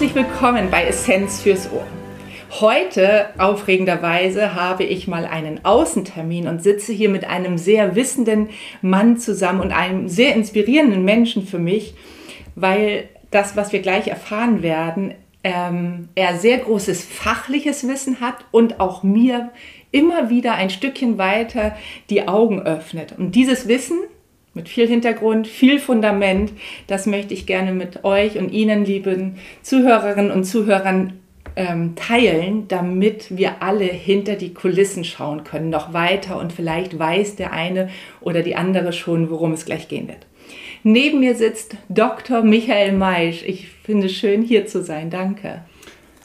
Herzlich willkommen bei Essenz fürs Ohr. Heute, aufregenderweise, habe ich mal einen Außentermin und sitze hier mit einem sehr wissenden Mann zusammen und einem sehr inspirierenden Menschen für mich, weil das, was wir gleich erfahren werden, ähm, er sehr großes fachliches Wissen hat und auch mir immer wieder ein Stückchen weiter die Augen öffnet. Und dieses Wissen mit viel Hintergrund, viel Fundament. Das möchte ich gerne mit euch und Ihnen, lieben Zuhörerinnen und Zuhörern, ähm, teilen, damit wir alle hinter die Kulissen schauen können, noch weiter und vielleicht weiß der eine oder die andere schon, worum es gleich gehen wird. Neben mir sitzt Dr. Michael Meisch. Ich finde es schön, hier zu sein. Danke.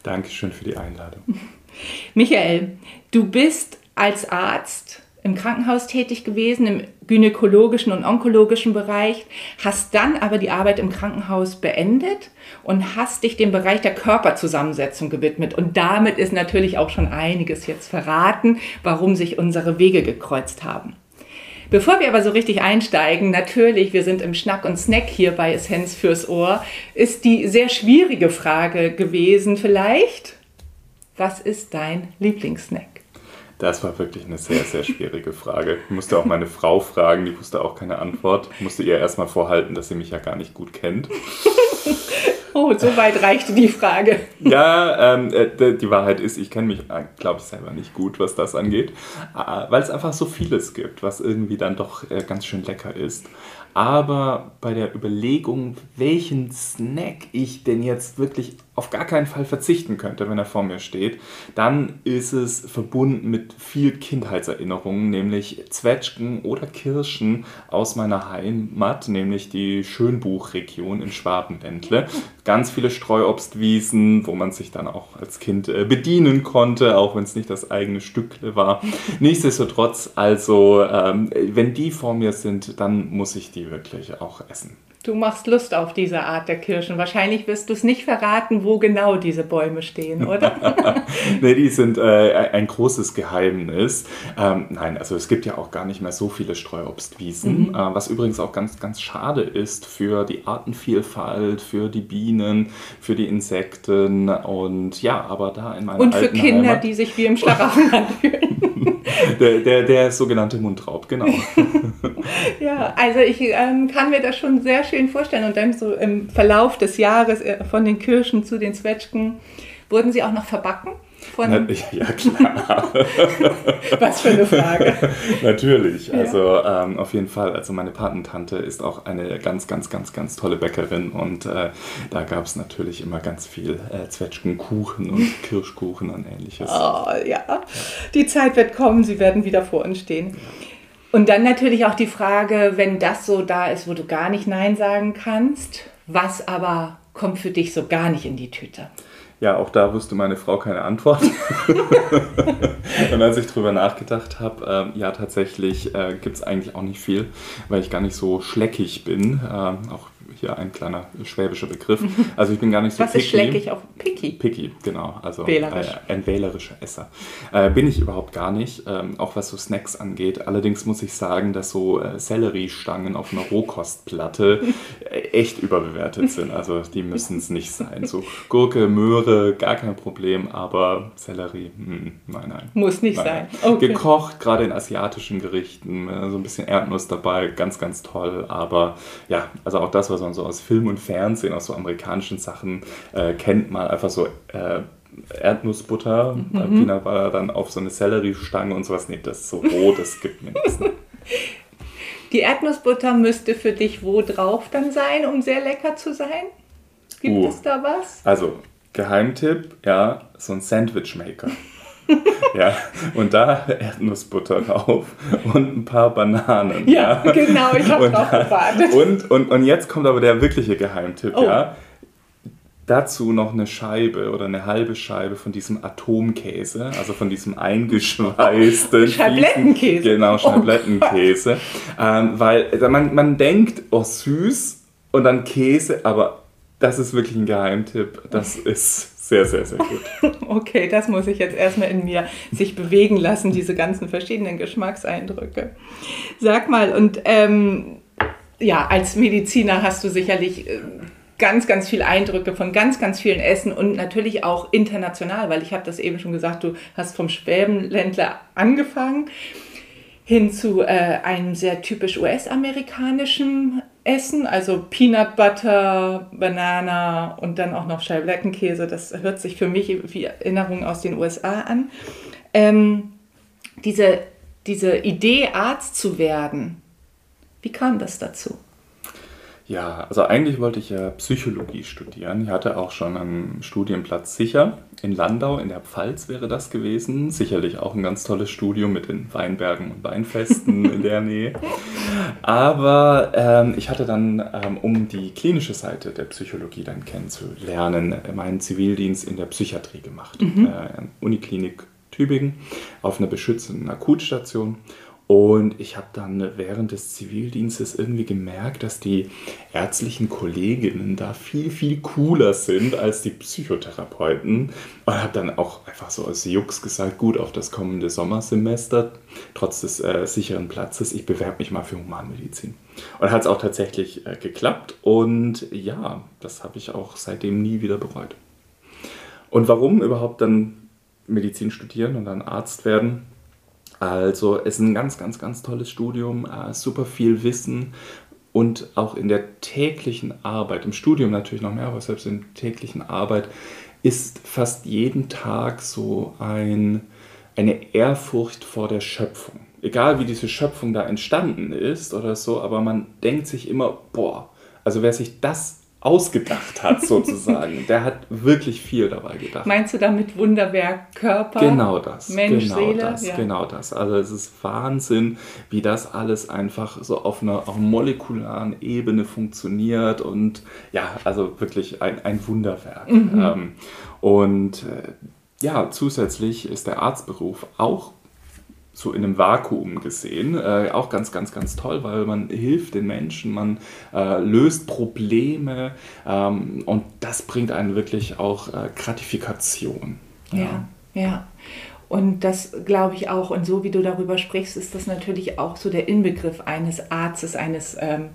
Dankeschön für die Einladung. Michael, du bist als Arzt im Krankenhaus tätig gewesen, im gynäkologischen und onkologischen Bereich, hast dann aber die Arbeit im Krankenhaus beendet und hast dich dem Bereich der Körperzusammensetzung gewidmet. Und damit ist natürlich auch schon einiges jetzt verraten, warum sich unsere Wege gekreuzt haben. Bevor wir aber so richtig einsteigen, natürlich, wir sind im Schnack und Snack hier bei Essenz fürs Ohr, ist die sehr schwierige Frage gewesen vielleicht, was ist dein Lieblingssnack? Das war wirklich eine sehr, sehr schwierige Frage. Ich musste auch meine Frau fragen, die wusste auch keine Antwort. Ich musste ihr erstmal vorhalten, dass sie mich ja gar nicht gut kennt. Oh, so weit reichte die Frage. Ja, ähm, äh, die Wahrheit ist, ich kenne mich, äh, glaube ich, selber nicht gut, was das angeht, äh, weil es einfach so vieles gibt, was irgendwie dann doch ganz schön lecker ist. Aber bei der Überlegung, welchen Snack ich denn jetzt wirklich auf gar keinen Fall verzichten könnte, wenn er vor mir steht, dann ist es verbunden mit viel Kindheitserinnerungen, nämlich Zwetschgen oder Kirschen aus meiner Heimat, nämlich die Schönbuchregion in Schwabenländle. Ganz viele Streuobstwiesen, wo man sich dann auch als Kind äh, bedienen konnte, auch wenn es nicht das eigene Stück war. Nichtsdestotrotz, also ähm, wenn die vor mir sind, dann muss ich die wirklich auch essen. Du machst Lust auf diese Art der Kirschen. Wahrscheinlich wirst du es nicht verraten, wo genau diese Bäume stehen, oder? nee, die sind äh, ein großes Geheimnis. Ähm, nein, also es gibt ja auch gar nicht mehr so viele Streuobstwiesen, mhm. äh, was übrigens auch ganz, ganz schade ist für die Artenvielfalt, für die Bienen, für die Insekten und ja, aber da in meiner Und für Kinder, Heimat, die sich wie im Schlaraffenland fühlen. der, der, der sogenannte Mundraub, genau. ja, also ich ähm, kann mir das schon sehr schön schön vorstellen. Und dann so im Verlauf des Jahres äh, von den Kirschen zu den Zwetschgen wurden sie auch noch verbacken. Von ja, klar. Was für eine Frage. Natürlich, also ja. ähm, auf jeden Fall. Also meine Patentante ist auch eine ganz, ganz, ganz, ganz tolle Bäckerin und äh, da gab es natürlich immer ganz viel äh, Zwetschgenkuchen und Kirschkuchen und ähnliches. Oh ja, die Zeit wird kommen, sie werden wieder vor uns stehen. Ja. Und dann natürlich auch die Frage, wenn das so da ist, wo du gar nicht Nein sagen kannst, was aber kommt für dich so gar nicht in die Tüte? Ja, auch da wusste meine Frau keine Antwort. und als ich drüber nachgedacht habe, äh, ja, tatsächlich äh, gibt es eigentlich auch nicht viel, weil ich gar nicht so schleckig bin. Äh, auch hier ein kleiner schwäbischer Begriff. Also ich bin gar nicht so Was picky. ist schleckig auf picky? Picky, genau. Also Wählerisch. Äh, ein wählerischer Esser. Äh, bin ich überhaupt gar nicht, ähm, auch was so Snacks angeht. Allerdings muss ich sagen, dass so äh, Selleriestangen auf einer Rohkostplatte äh, echt überbewertet sind. Also die müssen es nicht sein. So Gurke, Möhre, gar kein Problem, aber Sellerie, mh, hm, nein, nein. Muss nicht nein. sein. Okay. Gekocht, gerade in asiatischen Gerichten, äh, so ein bisschen Erdnuss dabei, ganz, ganz toll. Aber ja, also auch das, was man so aus Film und Fernsehen, aus so amerikanischen Sachen äh, kennt, mal einfach so äh, Erdnussbutter, mhm. äh, Peanut Butter dann auf so eine Selleriestange und sowas. Nee, das ist so roh, das gibt mir nichts. Die Erdnussbutter müsste für dich wo drauf dann sein, um sehr lecker zu sein? Gibt uh, es da was? Also, Geheimtipp, ja, so ein Sandwichmaker. ja, und da Erdnussbutter drauf und ein paar Bananen. Ja, ja. genau, ich habe drauf gewartet. Und, und, und jetzt kommt aber der wirkliche Geheimtipp, oh. ja. Dazu noch eine Scheibe oder eine halbe Scheibe von diesem Atomkäse, also von diesem eingeschweißten. Scheiblettenkäse. Genau, Scheiblettenkäse. Oh ähm, weil man, man denkt, oh süß und dann Käse, aber das ist wirklich ein Geheimtipp. Das ist sehr, sehr, sehr gut. okay, das muss ich jetzt erstmal in mir sich bewegen lassen, diese ganzen verschiedenen Geschmackseindrücke. Sag mal, und ähm, ja, als Mediziner hast du sicherlich äh, ganz, ganz viele Eindrücke von ganz, ganz vielen Essen und natürlich auch international, weil ich habe das eben schon gesagt, du hast vom Schwäbenländler angefangen hin zu äh, einem sehr typisch US-amerikanischen Essen, also Peanut Butter, Banana und dann auch noch Scheibleckenkäse. Das hört sich für mich wie Erinnerung aus den USA an. Ähm, diese, diese Idee, Arzt zu werden, wie kam das dazu? Ja, also eigentlich wollte ich ja Psychologie studieren. Ich hatte auch schon einen Studienplatz sicher. In Landau, in der Pfalz wäre das gewesen. Sicherlich auch ein ganz tolles Studium mit den Weinbergen und Weinfesten in der Nähe. Aber ähm, ich hatte dann, ähm, um die klinische Seite der Psychologie dann kennenzulernen, meinen Zivildienst in der Psychiatrie gemacht. Mhm. Äh, Uniklinik Tübingen auf einer beschützenden Akutstation. Und ich habe dann während des Zivildienstes irgendwie gemerkt, dass die ärztlichen Kolleginnen da viel, viel cooler sind als die Psychotherapeuten. Und habe dann auch einfach so als Jux gesagt, gut, auf das kommende Sommersemester, trotz des äh, sicheren Platzes, ich bewerbe mich mal für Humanmedizin. Und hat es auch tatsächlich äh, geklappt. Und ja, das habe ich auch seitdem nie wieder bereut. Und warum überhaupt dann Medizin studieren und dann Arzt werden? Also es ist ein ganz, ganz, ganz tolles Studium, äh, super viel Wissen und auch in der täglichen Arbeit, im Studium natürlich noch mehr, aber selbst in der täglichen Arbeit ist fast jeden Tag so ein, eine Ehrfurcht vor der Schöpfung. Egal wie diese Schöpfung da entstanden ist oder so, aber man denkt sich immer, boah, also wer sich das ausgedacht hat, sozusagen. Der hat wirklich viel dabei gedacht. Meinst du damit Wunderwerk Körper? Genau das. Mensch, genau Seele? das, ja. genau das. Also es ist Wahnsinn, wie das alles einfach so auf einer, auf molekularen Ebene funktioniert und ja, also wirklich ein, ein Wunderwerk. Mhm. Ähm, und äh, ja, zusätzlich ist der Arztberuf auch so in einem Vakuum gesehen. Äh, auch ganz, ganz, ganz toll, weil man hilft den Menschen, man äh, löst Probleme ähm, und das bringt einen wirklich auch äh, Gratifikation. Ja, ja. ja. Und das glaube ich auch, und so wie du darüber sprichst, ist das natürlich auch so der Inbegriff eines Arztes, eines ähm,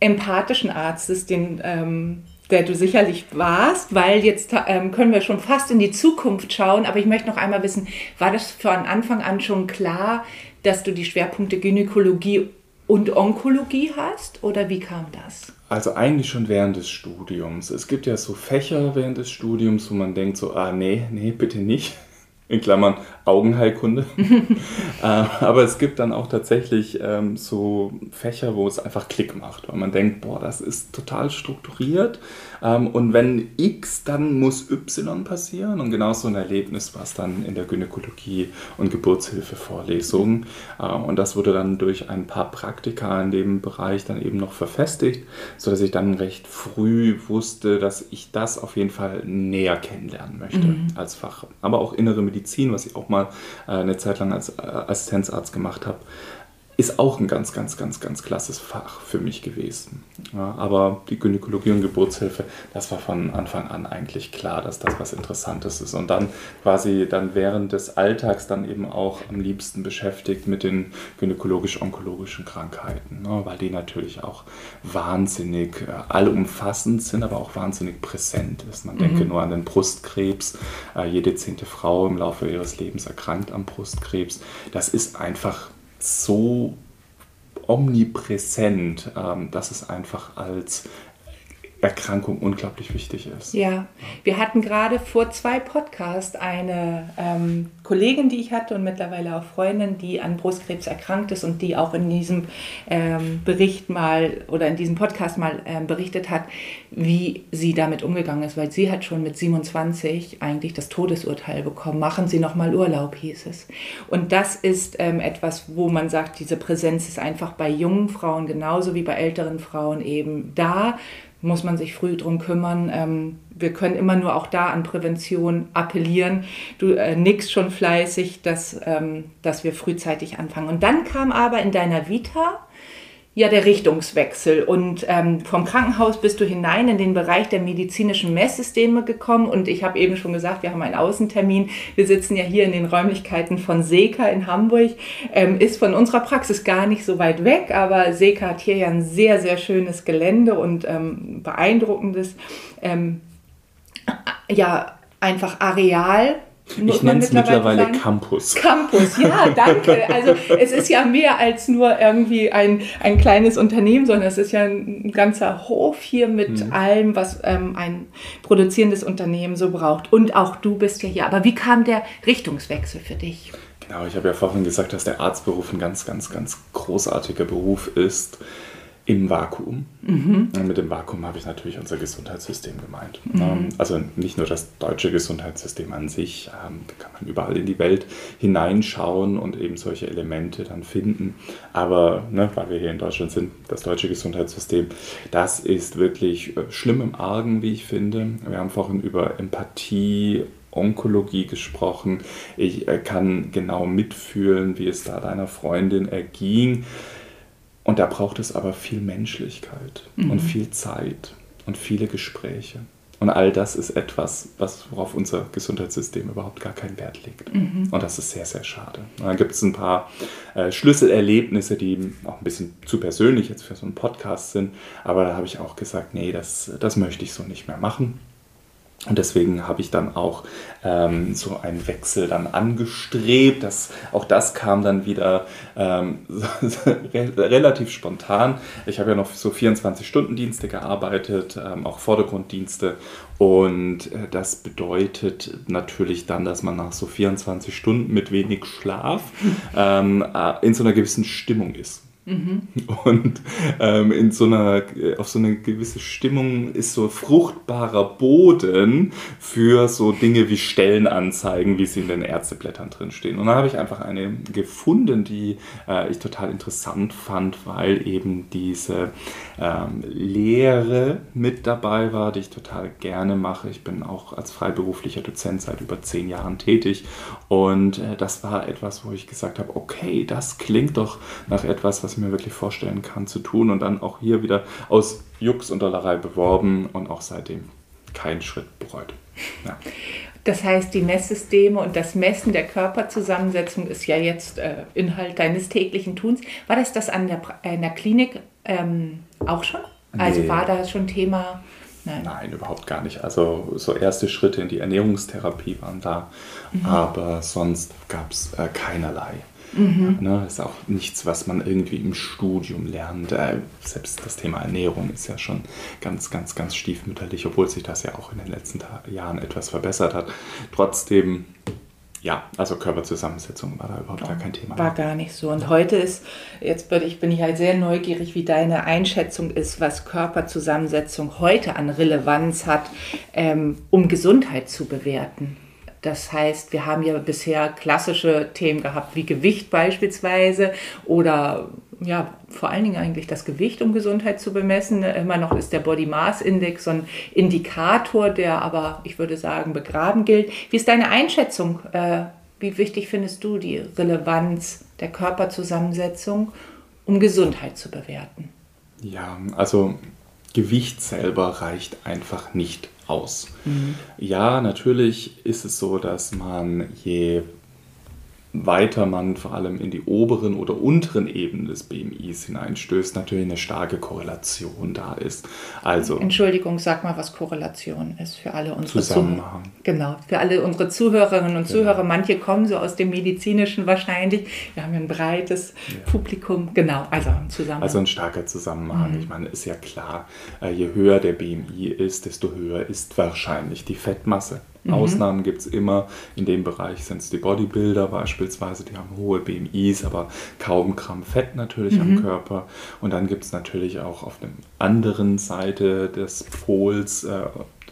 empathischen Arztes, den ähm, der du sicherlich warst, weil jetzt ähm, können wir schon fast in die Zukunft schauen. Aber ich möchte noch einmal wissen, war das von Anfang an schon klar, dass du die Schwerpunkte Gynäkologie und Onkologie hast? Oder wie kam das? Also eigentlich schon während des Studiums. Es gibt ja so Fächer während des Studiums, wo man denkt so, ah nee, nee, bitte nicht in Klammern Augenheilkunde. äh, aber es gibt dann auch tatsächlich ähm, so Fächer, wo es einfach Klick macht, weil man denkt, boah, das ist total strukturiert ähm, und wenn X, dann muss Y passieren und genau so ein Erlebnis war es dann in der Gynäkologie und Geburtshilfevorlesung äh, und das wurde dann durch ein paar Praktika in dem Bereich dann eben noch verfestigt, sodass ich dann recht früh wusste, dass ich das auf jeden Fall näher kennenlernen möchte mhm. als Fach. Aber auch innere Medizin, was ich auch mal äh, eine Zeit lang als äh, Assistenzarzt gemacht habe, ist auch ein ganz, ganz, ganz, ganz klasses Fach für mich gewesen. Ja, aber die Gynäkologie und Geburtshilfe, das war von Anfang an eigentlich klar, dass das was Interessantes ist. Und dann quasi dann während des Alltags dann eben auch am liebsten beschäftigt mit den gynäkologisch-onkologischen Krankheiten, ne, weil die natürlich auch wahnsinnig äh, allumfassend sind, aber auch wahnsinnig präsent ist. Man mhm. denke nur an den Brustkrebs. Äh, jede zehnte Frau im Laufe ihres Lebens erkrankt am Brustkrebs. Das ist einfach so omnipräsent, ähm, dass es einfach als Erkrankung unglaublich wichtig ist. Ja, wir hatten gerade vor zwei Podcasts eine ähm, Kollegin, die ich hatte und mittlerweile auch Freundin, die an Brustkrebs erkrankt ist und die auch in diesem ähm, Bericht mal oder in diesem Podcast mal ähm, berichtet hat, wie sie damit umgegangen ist, weil sie hat schon mit 27 eigentlich das Todesurteil bekommen. Machen Sie noch mal Urlaub, hieß es. Und das ist ähm, etwas, wo man sagt, diese Präsenz ist einfach bei jungen Frauen genauso wie bei älteren Frauen eben da muss man sich früh drum kümmern. Ähm, wir können immer nur auch da an Prävention appellieren. Du äh, nickst schon fleißig, dass, ähm, dass wir frühzeitig anfangen. Und dann kam aber in deiner Vita ja der Richtungswechsel. Und ähm, vom Krankenhaus bist du hinein in den Bereich der medizinischen Messsysteme gekommen. Und ich habe eben schon gesagt, wir haben einen Außentermin. Wir sitzen ja hier in den Räumlichkeiten von Seka in Hamburg. Ähm, ist von unserer Praxis gar nicht so weit weg, aber Seka hat hier ja ein sehr, sehr schönes Gelände und ähm, beeindruckendes, ähm, ja, einfach Areal ich nenne es mittlerweile sagen? Campus. Campus, ja, danke. Also es ist ja mehr als nur irgendwie ein, ein kleines Unternehmen, sondern es ist ja ein ganzer Hof hier mit mhm. allem, was ähm, ein produzierendes Unternehmen so braucht. Und auch du bist ja hier. Aber wie kam der Richtungswechsel für dich? Genau, ich habe ja vorhin gesagt, dass der Arztberuf ein ganz, ganz, ganz großartiger Beruf ist im Vakuum. Mhm. Mit dem Vakuum habe ich natürlich unser Gesundheitssystem gemeint. Mhm. Ähm, also nicht nur das deutsche Gesundheitssystem an sich, ähm, da kann man überall in die Welt hineinschauen und eben solche Elemente dann finden. Aber ne, weil wir hier in Deutschland sind, das deutsche Gesundheitssystem, das ist wirklich äh, schlimm im Argen, wie ich finde. Wir haben vorhin über Empathie Onkologie gesprochen. Ich äh, kann genau mitfühlen, wie es da deiner Freundin erging. Und da braucht es aber viel Menschlichkeit mhm. und viel Zeit und viele Gespräche. Und all das ist etwas, was, worauf unser Gesundheitssystem überhaupt gar keinen Wert legt. Mhm. Und das ist sehr, sehr schade. Dann gibt es ein paar äh, Schlüsselerlebnisse, die auch ein bisschen zu persönlich jetzt für so einen Podcast sind. Aber da habe ich auch gesagt, nee, das, das möchte ich so nicht mehr machen. Und deswegen habe ich dann auch ähm, so einen Wechsel dann angestrebt. Das, auch das kam dann wieder ähm, relativ spontan. Ich habe ja noch so 24-Stunden-Dienste gearbeitet, ähm, auch Vordergrunddienste. Und äh, das bedeutet natürlich dann, dass man nach so 24 Stunden mit wenig Schlaf ähm, äh, in so einer gewissen Stimmung ist. Mhm. Und ähm, in so einer, auf so eine gewisse Stimmung ist so fruchtbarer Boden für so Dinge wie Stellenanzeigen, wie sie in den Ärzteblättern drin stehen. Und da habe ich einfach eine gefunden, die äh, ich total interessant fand, weil eben diese ähm, Lehre mit dabei war, die ich total gerne mache. Ich bin auch als freiberuflicher Dozent seit über zehn Jahren tätig. Und äh, das war etwas, wo ich gesagt habe, okay, das klingt doch nach etwas, was mir wirklich vorstellen kann zu tun und dann auch hier wieder aus Jux und Dollerei beworben und auch seitdem keinen Schritt bereut. Ja. Das heißt, die Messsysteme und das Messen der Körperzusammensetzung ist ja jetzt äh, Inhalt deines täglichen Tuns. War das das an der, äh, in der Klinik ähm, auch schon? Also nee. war da schon Thema? Nein. Nein, überhaupt gar nicht. Also so erste Schritte in die Ernährungstherapie waren da, mhm. aber sonst gab es äh, keinerlei. Mhm. Ne, ist auch nichts, was man irgendwie im Studium lernt. Äh, selbst das Thema Ernährung ist ja schon ganz, ganz, ganz stiefmütterlich, obwohl sich das ja auch in den letzten Jahren etwas verbessert hat. Trotzdem ja, also Körperzusammensetzung war da überhaupt gar kein Thema. War gar nicht so. Und heute ist, jetzt bin ich, bin ich halt sehr neugierig, wie deine Einschätzung ist, was Körperzusammensetzung heute an Relevanz hat, ähm, um Gesundheit zu bewerten. Das heißt, wir haben ja bisher klassische Themen gehabt, wie Gewicht beispielsweise oder ja, vor allen Dingen eigentlich das Gewicht, um Gesundheit zu bemessen. Immer noch ist der Body Mass Index so ein Indikator, der aber, ich würde sagen, begraben gilt. Wie ist deine Einschätzung? Äh, wie wichtig findest du die Relevanz der Körperzusammensetzung, um Gesundheit zu bewerten? Ja, also Gewicht selber reicht einfach nicht aus. Mhm. Ja, natürlich ist es so, dass man je weiter man vor allem in die oberen oder unteren Ebenen des BMIs hineinstößt, natürlich eine starke Korrelation da ist. Also Entschuldigung, sag mal, was Korrelation ist für alle unsere Zusammenhang. Zuh genau, für alle unsere Zuhörerinnen und genau. Zuhörer. Manche kommen so aus dem medizinischen wahrscheinlich. Wir haben ein breites ja. Publikum. Genau, also ein Zusammenhang. Also ein starker Zusammenhang. Mhm. Ich meine, ist ja klar, äh, je höher der BMI ist, desto höher ist wahrscheinlich die Fettmasse. Mhm. Ausnahmen gibt es immer. In dem Bereich sind es die Bodybuilder beispielsweise, die haben hohe BMIs, aber kaum Gramm Fett natürlich mhm. am Körper. Und dann gibt es natürlich auch auf der anderen Seite des Pols äh,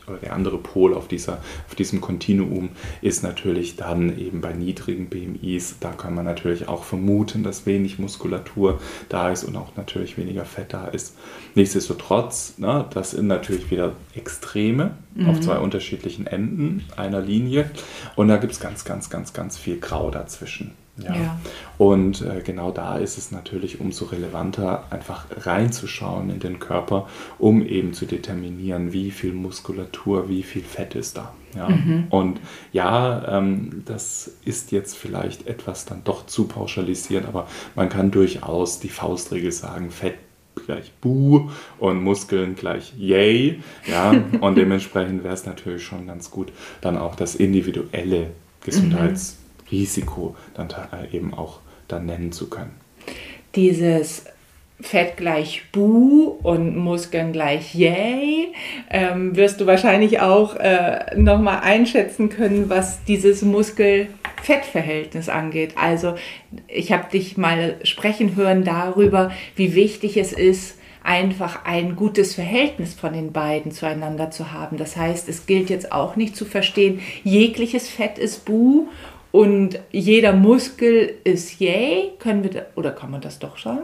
oder der andere Pol auf, dieser, auf diesem Kontinuum ist natürlich dann eben bei niedrigen BMIs. Da kann man natürlich auch vermuten, dass wenig Muskulatur da ist und auch natürlich weniger Fett da ist. Nichtsdestotrotz, ne, das sind natürlich wieder Extreme mhm. auf zwei unterschiedlichen Enden einer Linie und da gibt es ganz, ganz, ganz, ganz viel Grau dazwischen. Ja. ja. Und äh, genau da ist es natürlich umso relevanter, einfach reinzuschauen in den Körper, um eben zu determinieren, wie viel Muskulatur, wie viel Fett ist da. Ja. Mhm. Und ja, ähm, das ist jetzt vielleicht etwas dann doch zu pauschalisieren, aber man kann durchaus die Faustregel sagen, Fett gleich Buh und Muskeln gleich Yay. Ja, und dementsprechend wäre es natürlich schon ganz gut, dann auch das individuelle Gesundheits- mhm Risiko dann äh, eben auch dann nennen zu können. Dieses Fett gleich Bu und Muskeln gleich Yay, ähm, wirst du wahrscheinlich auch äh, nochmal einschätzen können, was dieses Muskel-Fett-Verhältnis angeht. Also ich habe dich mal sprechen hören darüber, wie wichtig es ist, einfach ein gutes Verhältnis von den beiden zueinander zu haben. Das heißt, es gilt jetzt auch nicht zu verstehen, jegliches Fett ist Bu und jeder Muskel ist yay. Können wir, oder kann man das doch schon?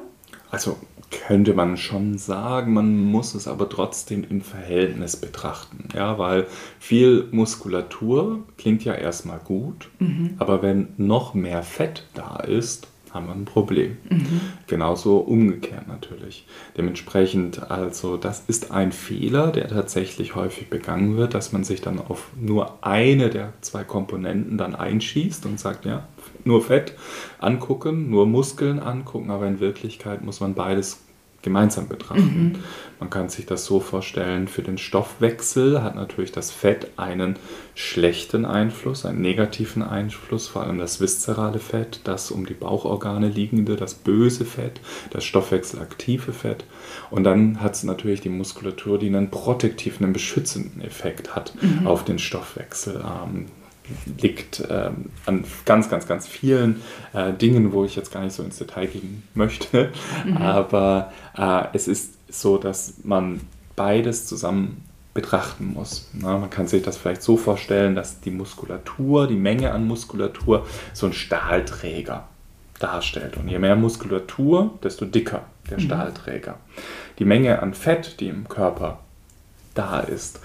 Also könnte man schon sagen, man muss es aber trotzdem im Verhältnis betrachten. Ja, weil viel Muskulatur klingt ja erstmal gut, mhm. aber wenn noch mehr Fett da ist, haben wir ein Problem. Mhm. Genauso umgekehrt natürlich. Dementsprechend, also das ist ein Fehler, der tatsächlich häufig begangen wird, dass man sich dann auf nur eine der zwei Komponenten dann einschießt und sagt, ja, nur Fett angucken, nur Muskeln angucken, aber in Wirklichkeit muss man beides gemeinsam betrachten. Mhm. Man kann sich das so vorstellen, für den Stoffwechsel hat natürlich das Fett einen schlechten Einfluss, einen negativen Einfluss, vor allem das viszerale Fett, das um die Bauchorgane liegende, das böse Fett, das stoffwechselaktive Fett. Und dann hat es natürlich die Muskulatur, die einen protektiven, einen beschützenden Effekt hat mhm. auf den Stoffwechsel. Ähm, liegt ähm, an ganz, ganz, ganz vielen äh, Dingen, wo ich jetzt gar nicht so ins Detail gehen möchte. Mhm. Aber äh, es ist so, dass man beides zusammen betrachten muss. Na, man kann sich das vielleicht so vorstellen, dass die Muskulatur, die Menge an Muskulatur so ein Stahlträger darstellt. Und je mehr Muskulatur, desto dicker der mhm. Stahlträger. Die Menge an Fett, die im Körper da ist,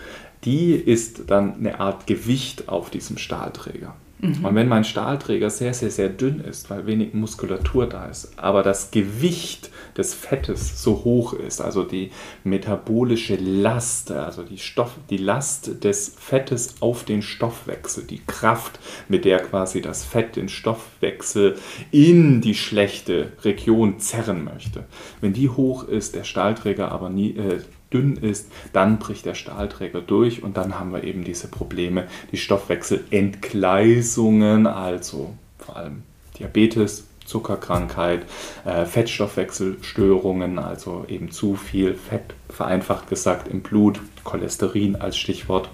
die ist dann eine Art Gewicht auf diesem Stahlträger. Mhm. Und wenn mein Stahlträger sehr, sehr, sehr dünn ist, weil wenig Muskulatur da ist, aber das Gewicht des Fettes so hoch ist, also die metabolische Last, also die, Stoff, die Last des Fettes auf den Stoffwechsel, die Kraft, mit der quasi das Fett den Stoffwechsel in die schlechte Region zerren möchte. Wenn die hoch ist, der Stahlträger aber nie, äh, dünn ist, dann bricht der Stahlträger durch und dann haben wir eben diese Probleme, die Stoffwechselentgleisungen, also vor allem Diabetes, Zuckerkrankheit, äh, Fettstoffwechselstörungen, also eben zu viel Fett, vereinfacht gesagt, im Blut, Cholesterin als Stichwort.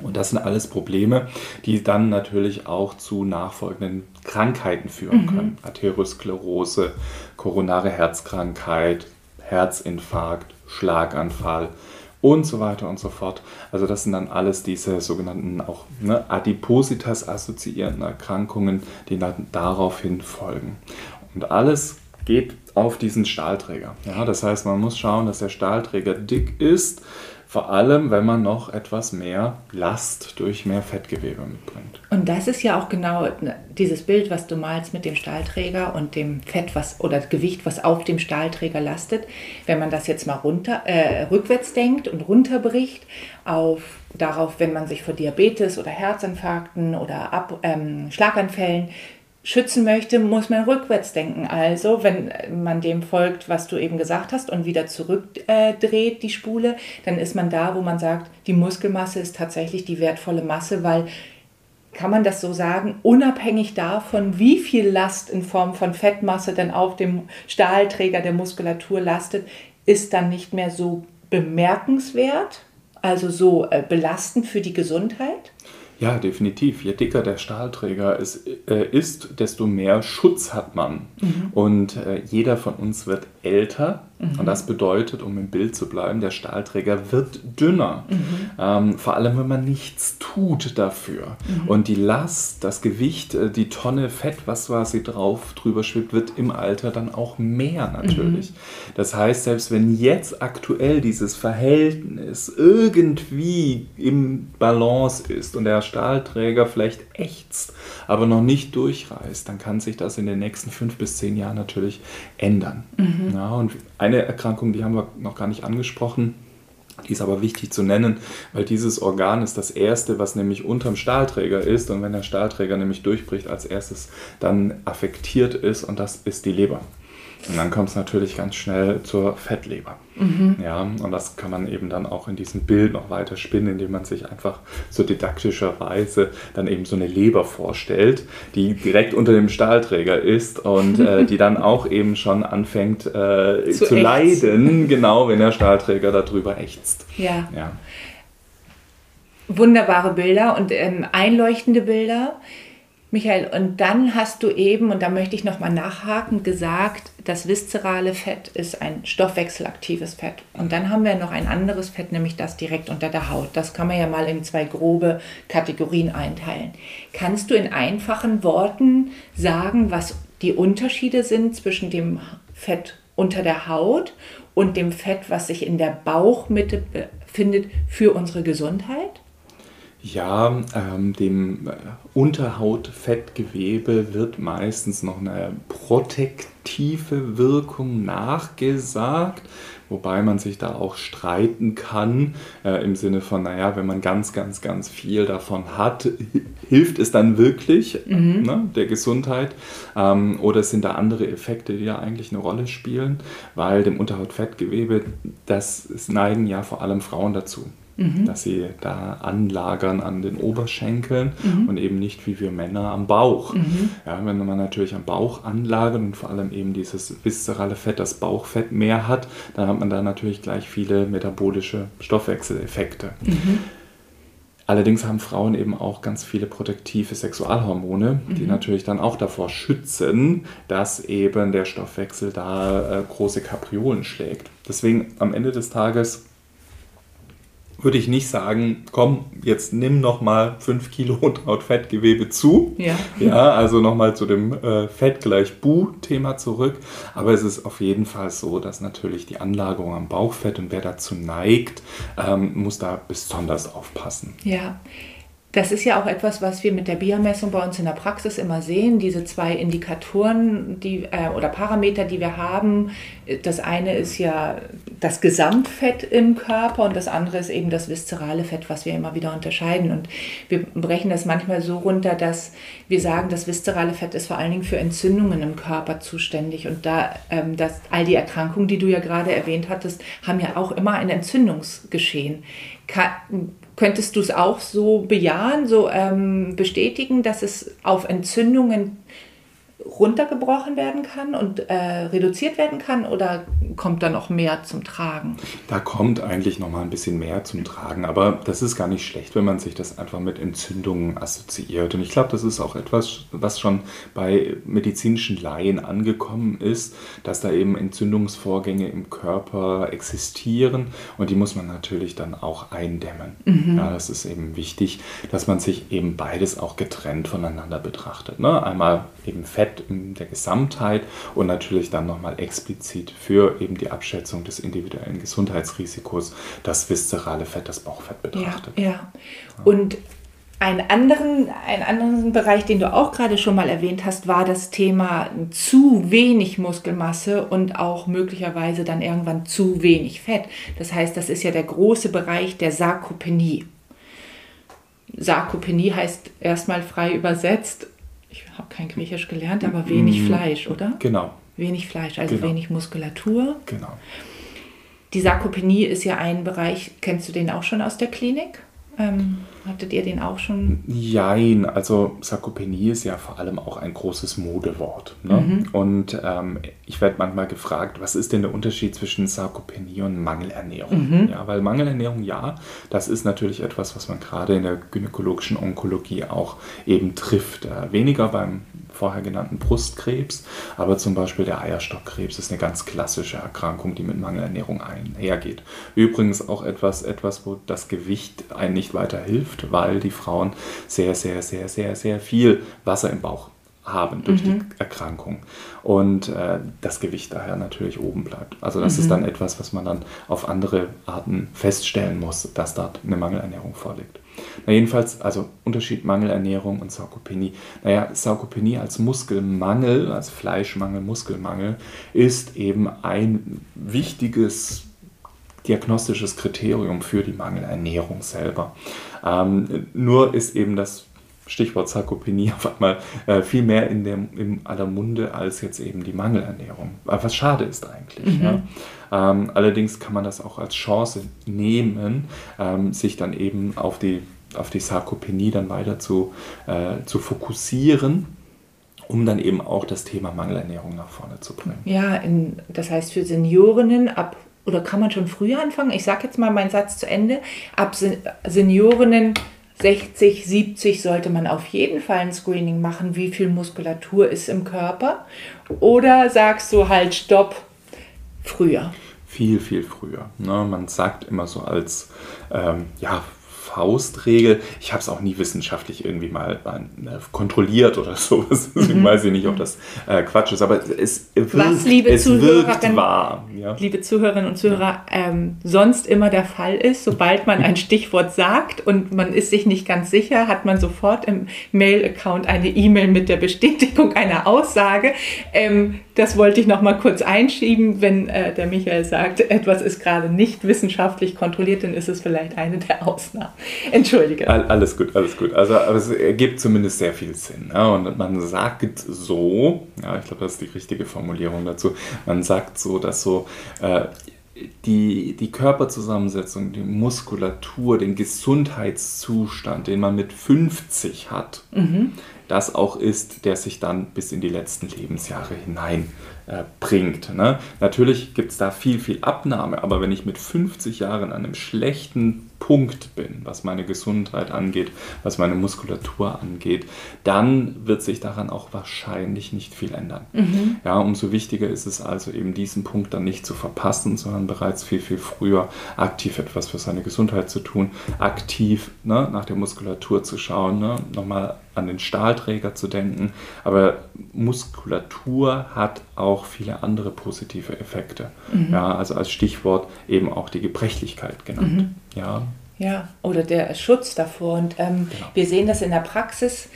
Und das sind alles Probleme, die dann natürlich auch zu nachfolgenden Krankheiten führen mhm. können. Arteriosklerose, koronare Herzkrankheit, Herzinfarkt, Schlaganfall und so weiter und so fort. Also das sind dann alles diese sogenannten auch ne, Adipositas assoziierten Erkrankungen, die dann daraufhin folgen. Und alles geht auf diesen Stahlträger. Ja, das heißt, man muss schauen, dass der Stahlträger dick ist, vor allem, wenn man noch etwas mehr Last durch mehr Fettgewebe mitbringt. Und das ist ja auch genau dieses Bild, was du malst mit dem Stahlträger und dem Fett was, oder Gewicht, was auf dem Stahlträger lastet. Wenn man das jetzt mal runter, äh, rückwärts denkt und runterbricht auf darauf, wenn man sich vor Diabetes oder Herzinfarkten oder Ab, ähm, Schlaganfällen schützen möchte, muss man rückwärts denken. Also, wenn man dem folgt, was du eben gesagt hast und wieder zurückdreht äh, die Spule, dann ist man da, wo man sagt, die Muskelmasse ist tatsächlich die wertvolle Masse, weil kann man das so sagen, unabhängig davon, wie viel Last in Form von Fettmasse dann auf dem Stahlträger der Muskulatur lastet, ist dann nicht mehr so bemerkenswert, also so äh, belastend für die Gesundheit? Ja, definitiv. Je dicker der Stahlträger ist, äh, ist desto mehr Schutz hat man. Mhm. Und äh, jeder von uns wird älter, Mhm. Und das bedeutet, um im Bild zu bleiben, der Stahlträger wird dünner. Mhm. Ähm, vor allem, wenn man nichts tut dafür. Mhm. Und die Last, das Gewicht, äh, die Tonne Fett, was quasi drauf drüber schwebt, wird im Alter dann auch mehr natürlich. Das heißt, selbst wenn jetzt aktuell dieses Verhältnis irgendwie im Balance ist und der Stahlträger vielleicht ächzt, aber noch nicht durchreißt, dann kann sich das in den nächsten fünf bis zehn Jahren natürlich ändern. Mhm. Ja, und eine Erkrankung, die haben wir noch gar nicht angesprochen, die ist aber wichtig zu nennen, weil dieses Organ ist das erste, was nämlich unterm Stahlträger ist. Und wenn der Stahlträger nämlich durchbricht, als erstes dann affektiert ist und das ist die Leber. Und dann kommt es natürlich ganz schnell zur Fettleber. Mhm. Ja, und das kann man eben dann auch in diesem Bild noch weiter spinnen, indem man sich einfach so didaktischerweise dann eben so eine Leber vorstellt, die direkt unter dem Stahlträger ist und äh, die dann auch eben schon anfängt äh, zu, zu leiden, genau, wenn der Stahlträger darüber ächzt. Ja. ja. Wunderbare Bilder und ähm, einleuchtende Bilder. Michael, und dann hast du eben, und da möchte ich nochmal nachhaken, gesagt, das viszerale Fett ist ein stoffwechselaktives Fett. Und dann haben wir noch ein anderes Fett, nämlich das direkt unter der Haut. Das kann man ja mal in zwei grobe Kategorien einteilen. Kannst du in einfachen Worten sagen, was die Unterschiede sind zwischen dem Fett unter der Haut und dem Fett, was sich in der Bauchmitte befindet, für unsere Gesundheit? Ja, ähm, dem äh, Unterhautfettgewebe wird meistens noch eine protektive Wirkung nachgesagt, wobei man sich da auch streiten kann, äh, im Sinne von, naja, wenn man ganz, ganz, ganz viel davon hat, hilft es dann wirklich mhm. ne, der Gesundheit? Ähm, oder sind da andere Effekte, die da eigentlich eine Rolle spielen? Weil dem Unterhautfettgewebe, das neigen ja vor allem Frauen dazu mhm. dass sie da anlagern an den Oberschenkeln mhm. und eben nicht wie wir Männer am Bauch. Mhm. Ja, wenn man natürlich am Bauch anlagert und vor allem eben dieses viszerale Fett, das Bauchfett mehr hat, dann hat man da natürlich gleich viele metabolische Stoffwechseleffekte. Mhm. Allerdings haben Frauen eben auch ganz viele protektive Sexualhormone, die mhm. natürlich dann auch davor schützen, dass eben der Stoffwechsel da äh, große Kapriolen schlägt. Deswegen am Ende des Tages würde ich nicht sagen, komm, jetzt nimm noch mal 5 Kilo Unterhautfettgewebe zu. Ja. ja also noch mal zu dem äh, Fett gleich Bu-Thema zurück. Aber es ist auf jeden Fall so, dass natürlich die Anlagerung am Bauchfett und wer dazu neigt, ähm, muss da besonders aufpassen. Ja. Das ist ja auch etwas, was wir mit der Biermessung bei uns in der Praxis immer sehen. Diese zwei Indikatoren die, äh, oder Parameter, die wir haben. Das eine ist ja das Gesamtfett im Körper und das andere ist eben das viszerale Fett, was wir immer wieder unterscheiden. Und wir brechen das manchmal so runter, dass wir sagen, das viszerale Fett ist vor allen Dingen für Entzündungen im Körper zuständig. Und da ähm, das, all die Erkrankungen, die du ja gerade erwähnt hattest, haben ja auch immer ein Entzündungsgeschehen. Kann, Könntest du es auch so bejahen, so ähm, bestätigen, dass es auf Entzündungen runtergebrochen werden kann und äh, reduziert werden kann oder kommt da noch mehr zum Tragen? Da kommt eigentlich noch mal ein bisschen mehr zum Tragen, aber das ist gar nicht schlecht, wenn man sich das einfach mit Entzündungen assoziiert. Und ich glaube, das ist auch etwas, was schon bei medizinischen Laien angekommen ist, dass da eben Entzündungsvorgänge im Körper existieren und die muss man natürlich dann auch eindämmen. Mhm. Ja, das ist eben wichtig, dass man sich eben beides auch getrennt voneinander betrachtet. Ne? Einmal eben Fett in der Gesamtheit und natürlich dann nochmal explizit für eben die Abschätzung des individuellen Gesundheitsrisikos das viszerale Fett, das Bauchfett betrachtet. Ja, ja. Und einen anderen, einen anderen Bereich, den du auch gerade schon mal erwähnt hast, war das Thema zu wenig Muskelmasse und auch möglicherweise dann irgendwann zu wenig Fett. Das heißt, das ist ja der große Bereich der Sarkopenie. Sarkopenie heißt erstmal frei übersetzt habe kein Griechisch gelernt, aber wenig mm, Fleisch, oder? Genau. Wenig Fleisch, also genau. wenig Muskulatur. Genau. Die Sarkopenie ist ja ein Bereich, kennst du den auch schon aus der Klinik? Ähm, hattet ihr den auch schon? Jein, also Sarkopenie ist ja vor allem auch ein großes Modewort. Ne? Mhm. Und ähm, ich werde manchmal gefragt, was ist denn der Unterschied zwischen Sarkopenie und Mangelernährung? Mhm. Ja, weil Mangelernährung, ja, das ist natürlich etwas, was man gerade in der gynäkologischen Onkologie auch eben trifft. Äh, weniger beim vorher genannten Brustkrebs, aber zum Beispiel der Eierstockkrebs ist eine ganz klassische Erkrankung, die mit Mangelernährung einhergeht. Übrigens auch etwas, etwas, wo das Gewicht einen nicht weiter hilft, weil die Frauen sehr, sehr, sehr, sehr, sehr viel Wasser im Bauch haben durch mhm. die Erkrankung und äh, das Gewicht daher natürlich oben bleibt. Also das mhm. ist dann etwas, was man dann auf andere Arten feststellen muss, dass dort eine Mangelernährung vorliegt. Na jedenfalls, also Unterschied Mangelernährung und Sarkopenie. Naja, Sarkopenie als Muskelmangel, als Fleischmangel, Muskelmangel, ist eben ein wichtiges diagnostisches Kriterium für die Mangelernährung selber. Ähm, nur ist eben das Stichwort Sarkopenie auf einmal äh, viel mehr in, dem, in aller Munde als jetzt eben die Mangelernährung. Was schade ist eigentlich. Mhm. Ja. Ähm, allerdings kann man das auch als Chance nehmen, ähm, sich dann eben auf die, auf die Sarkopenie dann weiter zu, äh, zu fokussieren um dann eben auch das Thema Mangelernährung nach vorne zu bringen. Ja, in, das heißt für Seniorinnen ab, oder kann man schon früher anfangen? Ich sage jetzt mal meinen Satz zu Ende. Ab Seniorinnen 60, 70 sollte man auf jeden Fall ein Screening machen, wie viel Muskulatur ist im Körper. Oder sagst du halt, stopp, früher? Viel, viel früher. Ne? Man sagt immer so als, ähm, ja, Faustregel. Ich habe es auch nie wissenschaftlich irgendwie mal äh, kontrolliert oder so. Deswegen mhm. weiß ich nicht, ob das äh, Quatsch ist. Aber es wirkt, Was, liebe es wirkt wahr. Ja? Liebe Zuhörerinnen und Zuhörer, ähm, sonst immer der Fall ist, sobald man ein Stichwort sagt und man ist sich nicht ganz sicher, hat man sofort im Mail-Account eine E-Mail mit der Bestätigung einer Aussage. Ähm, das wollte ich noch mal kurz einschieben. Wenn äh, der Michael sagt, etwas ist gerade nicht wissenschaftlich kontrolliert, dann ist es vielleicht eine der Ausnahmen. Entschuldige. Alles gut, alles gut. Also, aber es ergibt zumindest sehr viel Sinn. Ja? Und man sagt so, ja, ich glaube, das ist die richtige Formulierung dazu, man sagt so, dass so äh, die, die Körperzusammensetzung, die Muskulatur, den Gesundheitszustand, den man mit 50 hat, mhm das auch ist, der sich dann bis in die letzten Lebensjahre hinein äh, bringt. Ne? Natürlich gibt es da viel, viel Abnahme, aber wenn ich mit 50 Jahren an einem schlechten Punkt bin, was meine Gesundheit angeht, was meine Muskulatur angeht, dann wird sich daran auch wahrscheinlich nicht viel ändern. Mhm. Ja, umso wichtiger ist es also eben diesen Punkt dann nicht zu verpassen, sondern bereits viel, viel früher aktiv etwas für seine Gesundheit zu tun, aktiv ne, nach der Muskulatur zu schauen, ne, nochmal an den Stahlträger zu denken. Aber Muskulatur hat auch viele andere positive Effekte. Mhm. Ja, also als Stichwort eben auch die Gebrechlichkeit genannt. Mhm. Ja. ja, oder der Schutz davor. Und ähm, genau. wir sehen das in der Praxis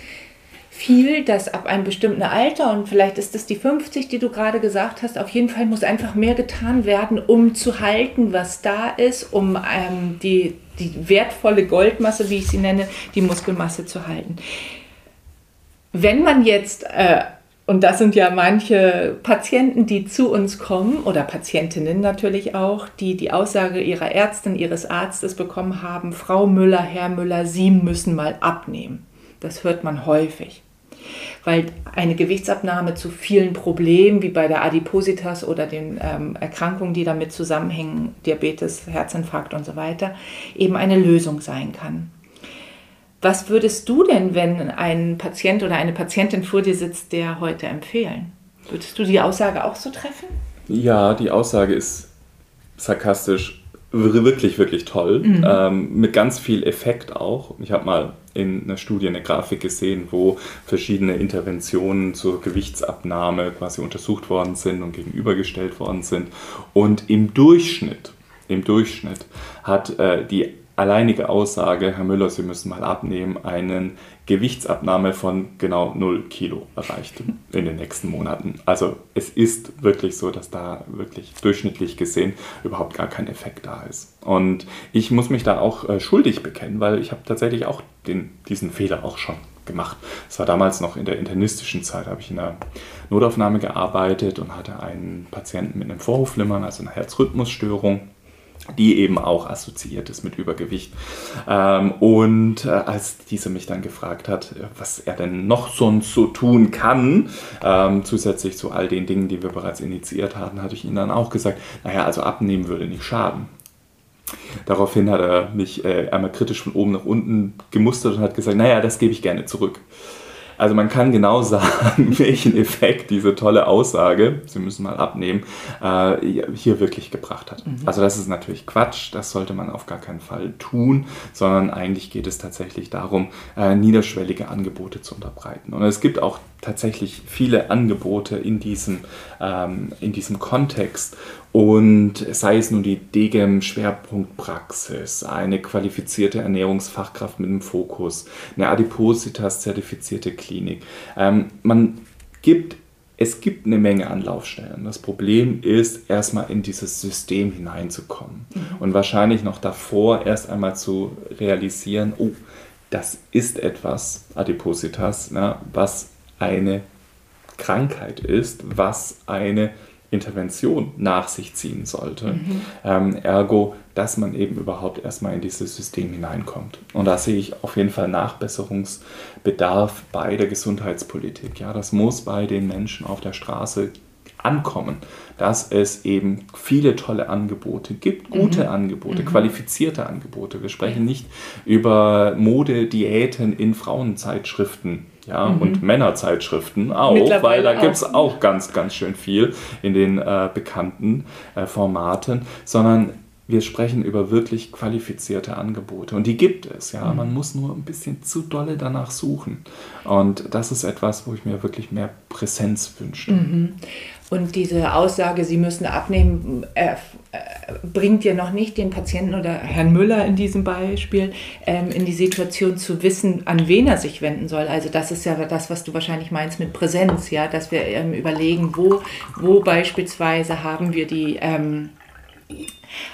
viel, dass ab einem bestimmten Alter, und vielleicht ist es die 50, die du gerade gesagt hast, auf jeden Fall muss einfach mehr getan werden, um zu halten, was da ist, um ähm, die, die wertvolle Goldmasse, wie ich sie nenne, die Muskelmasse zu halten. Wenn man jetzt, äh, und das sind ja manche Patienten, die zu uns kommen, oder Patientinnen natürlich auch, die die Aussage ihrer Ärztin, ihres Arztes bekommen haben, Frau Müller, Herr Müller, Sie müssen mal abnehmen. Das hört man häufig weil eine Gewichtsabnahme zu vielen Problemen wie bei der Adipositas oder den ähm, Erkrankungen, die damit zusammenhängen, Diabetes, Herzinfarkt und so weiter, eben eine Lösung sein kann. Was würdest du denn, wenn ein Patient oder eine Patientin vor dir sitzt, der heute empfehlen? Würdest du die Aussage auch so treffen? Ja, die Aussage ist sarkastisch wirklich, wirklich toll. Mhm. Ähm, mit ganz viel Effekt auch. Ich habe mal in einer Studie eine Grafik gesehen, wo verschiedene Interventionen zur Gewichtsabnahme quasi untersucht worden sind und gegenübergestellt worden sind. Und im Durchschnitt, im Durchschnitt hat äh, die alleinige Aussage, Herr Müller, Sie müssen mal abnehmen, einen Gewichtsabnahme von genau 0 Kilo erreicht in den nächsten Monaten. Also es ist wirklich so, dass da wirklich durchschnittlich gesehen überhaupt gar kein Effekt da ist. Und ich muss mich da auch äh, schuldig bekennen, weil ich habe tatsächlich auch den, diesen Fehler auch schon gemacht. Es war damals noch in der internistischen Zeit, habe ich in der Notaufnahme gearbeitet und hatte einen Patienten mit einem Vorhofflimmern, also einer Herzrhythmusstörung die eben auch assoziiert ist mit Übergewicht. Ähm, und äh, als dieser mich dann gefragt hat, äh, was er denn noch sonst so tun kann, ähm, zusätzlich zu all den Dingen, die wir bereits initiiert hatten, hatte ich ihm dann auch gesagt, naja, also abnehmen würde nicht schaden. Daraufhin hat er mich äh, einmal kritisch von oben nach unten gemustert und hat gesagt, naja, das gebe ich gerne zurück. Also man kann genau sagen, welchen Effekt diese tolle Aussage, Sie müssen mal abnehmen, äh, hier wirklich gebracht hat. Mhm. Also das ist natürlich Quatsch, das sollte man auf gar keinen Fall tun, sondern eigentlich geht es tatsächlich darum, äh, niederschwellige Angebote zu unterbreiten. Und es gibt auch tatsächlich viele Angebote in diesem, ähm, in diesem Kontext und sei es nun die DGEM Schwerpunktpraxis, eine qualifizierte Ernährungsfachkraft mit dem Fokus, eine Adipositas zertifizierte Klinik. Ähm, man gibt es gibt eine Menge Anlaufstellen. Das Problem ist, erstmal in dieses System hineinzukommen mhm. und wahrscheinlich noch davor erst einmal zu realisieren, oh, das ist etwas, Adipositas, ne, was eine Krankheit ist, was eine Intervention nach sich ziehen sollte. Mhm. Ähm, ergo, dass man eben überhaupt erstmal in dieses System hineinkommt. Und da sehe ich auf jeden Fall Nachbesserungsbedarf bei der Gesundheitspolitik. Ja, das muss bei den Menschen auf der Straße ankommen, dass es eben viele tolle Angebote gibt, gute mhm. Angebote, mhm. qualifizierte Angebote. Wir sprechen nicht über Modediäten in Frauenzeitschriften ja, mhm. und Männerzeitschriften auch, weil da gibt es auch ganz, ganz schön viel in den äh, bekannten äh, Formaten, sondern wir sprechen über wirklich qualifizierte Angebote und die gibt es, ja. Mhm. Man muss nur ein bisschen zu dolle danach suchen. Und das ist etwas, wo ich mir wirklich mehr Präsenz wünsche. Mhm. Und diese Aussage, Sie müssen abnehmen, äh, äh, bringt ja noch nicht den Patienten oder Herrn Müller in diesem Beispiel ähm, in die Situation zu wissen, an wen er sich wenden soll. Also das ist ja das, was du wahrscheinlich meinst mit Präsenz, ja, dass wir ähm, überlegen, wo, wo beispielsweise haben wir die ähm,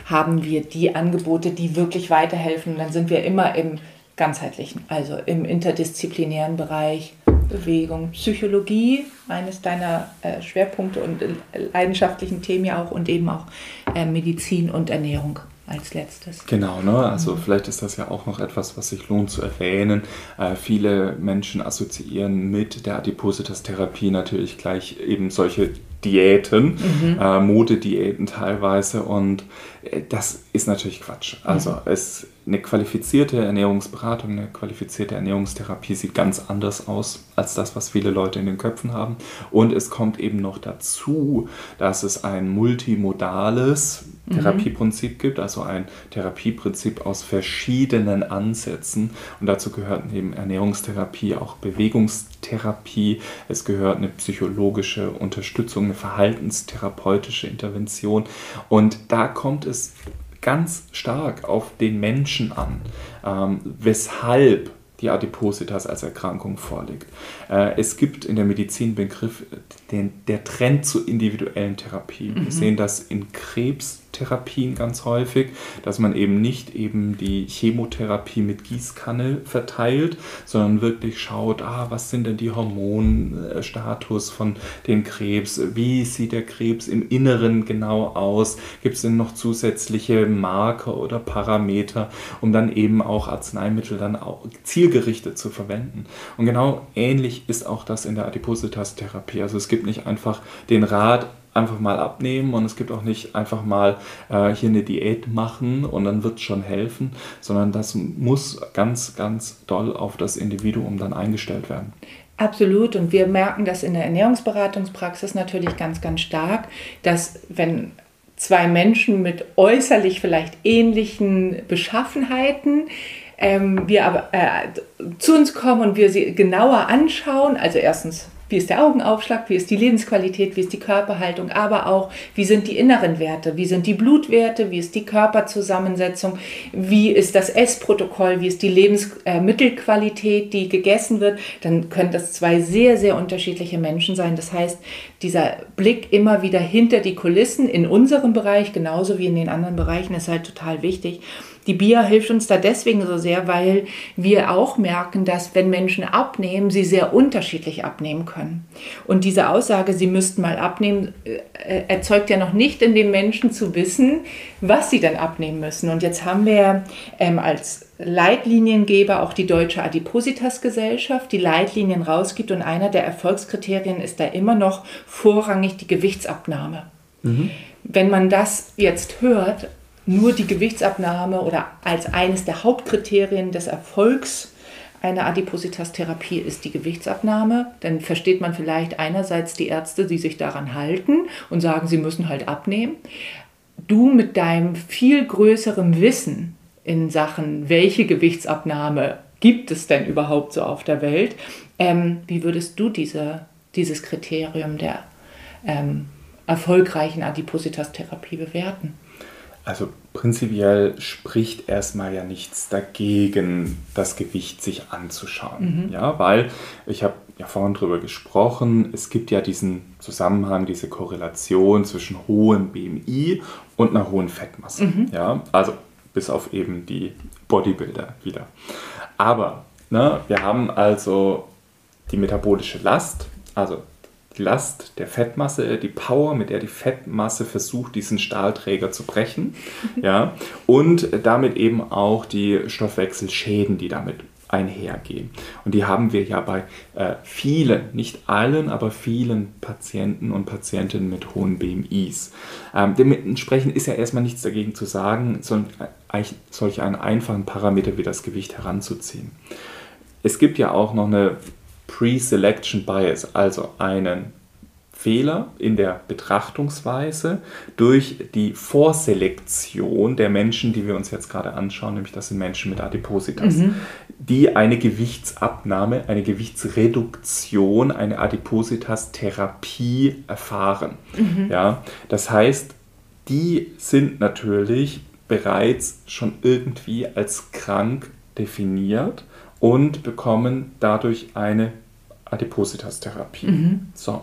haben wir die Angebote, die wirklich weiterhelfen. Und dann sind wir immer im ganzheitlichen, also im interdisziplinären Bereich Bewegung, Psychologie, eines deiner äh, Schwerpunkte und äh, leidenschaftlichen Themen ja auch und eben auch äh, Medizin und Ernährung als letztes. Genau, ne? also mhm. vielleicht ist das ja auch noch etwas, was sich lohnt zu erwähnen. Äh, viele Menschen assoziieren mit der Adipositas-Therapie natürlich gleich eben solche Diäten, mhm. äh, Modediäten teilweise und das ist natürlich Quatsch. Also mhm. es, eine qualifizierte Ernährungsberatung, eine qualifizierte Ernährungstherapie sieht ganz anders aus als das, was viele Leute in den Köpfen haben und es kommt eben noch dazu, dass es ein multimodales mhm. Therapieprinzip gibt, also ein Therapieprinzip aus verschiedenen Ansätzen und dazu gehört neben Ernährungstherapie auch Bewegungstherapie, es gehört eine psychologische Unterstützung eine verhaltenstherapeutische Intervention. Und da kommt es ganz stark auf den Menschen an, ähm, weshalb die Adipositas als Erkrankung vorliegt. Äh, es gibt in der Medizin den Begriff den, der Trend zur individuellen Therapie. Mhm. Wir sehen das in Krebs Therapien ganz häufig, dass man eben nicht eben die Chemotherapie mit Gießkanne verteilt, sondern wirklich schaut, ah, was sind denn die Hormonstatus von dem Krebs, wie sieht der Krebs im Inneren genau aus, gibt es denn noch zusätzliche Marker oder Parameter, um dann eben auch Arzneimittel dann auch zielgerichtet zu verwenden. Und genau ähnlich ist auch das in der Adipositas-Therapie. Also es gibt nicht einfach den Rat, einfach mal abnehmen und es gibt auch nicht einfach mal äh, hier eine Diät machen und dann wird es schon helfen, sondern das muss ganz, ganz doll auf das Individuum dann eingestellt werden. Absolut. Und wir merken das in der Ernährungsberatungspraxis natürlich ganz, ganz stark, dass wenn zwei Menschen mit äußerlich vielleicht ähnlichen Beschaffenheiten ähm, wir aber äh, zu uns kommen und wir sie genauer anschauen, also erstens wie ist der Augenaufschlag, wie ist die Lebensqualität, wie ist die Körperhaltung, aber auch, wie sind die inneren Werte, wie sind die Blutwerte, wie ist die Körperzusammensetzung, wie ist das Essprotokoll, wie ist die Lebensmittelqualität, die gegessen wird, dann können das zwei sehr, sehr unterschiedliche Menschen sein. Das heißt, dieser Blick immer wieder hinter die Kulissen in unserem Bereich, genauso wie in den anderen Bereichen, ist halt total wichtig. Die BIA hilft uns da deswegen so sehr, weil wir auch merken, dass wenn Menschen abnehmen, sie sehr unterschiedlich abnehmen können. Und diese Aussage, sie müssten mal abnehmen, äh, erzeugt ja noch nicht in den Menschen zu wissen, was sie dann abnehmen müssen. Und jetzt haben wir ähm, als Leitliniengeber auch die Deutsche Adipositas-Gesellschaft, die Leitlinien rausgibt. Und einer der Erfolgskriterien ist da immer noch vorrangig die Gewichtsabnahme. Mhm. Wenn man das jetzt hört, nur die Gewichtsabnahme oder als eines der Hauptkriterien des Erfolgs eine Adipositas-Therapie ist die Gewichtsabnahme. Dann versteht man vielleicht einerseits die Ärzte, die sich daran halten und sagen, sie müssen halt abnehmen. Du mit deinem viel größeren Wissen in Sachen, welche Gewichtsabnahme gibt es denn überhaupt so auf der Welt, ähm, wie würdest du diese, dieses Kriterium der ähm, erfolgreichen Adipositas-Therapie bewerten? Also prinzipiell spricht erstmal ja nichts dagegen, das Gewicht sich anzuschauen. Mhm. Ja, weil ich habe ja vorhin darüber gesprochen, es gibt ja diesen Zusammenhang, diese Korrelation zwischen hohem BMI und einer hohen Fettmasse. Mhm. Ja, also bis auf eben die Bodybuilder wieder. Aber ne, wir haben also die metabolische Last, also die Last der Fettmasse, die Power, mit der die Fettmasse versucht, diesen Stahlträger zu brechen. ja, und damit eben auch die Stoffwechselschäden, die damit einhergehen. Und die haben wir ja bei äh, vielen, nicht allen, aber vielen Patienten und Patientinnen mit hohen BMIs. Ähm, dementsprechend ist ja erstmal nichts dagegen zu sagen, solch einen einfachen Parameter wie das Gewicht heranzuziehen. Es gibt ja auch noch eine Pre-Selection Bias, also einen Fehler in der Betrachtungsweise durch die Vorselektion der Menschen, die wir uns jetzt gerade anschauen, nämlich das sind Menschen mit Adipositas, mhm. die eine Gewichtsabnahme, eine Gewichtsreduktion, eine Adipositas-Therapie erfahren. Mhm. Ja, das heißt, die sind natürlich bereits schon irgendwie als krank definiert und bekommen dadurch eine Adipositas-Therapie. Mhm. So.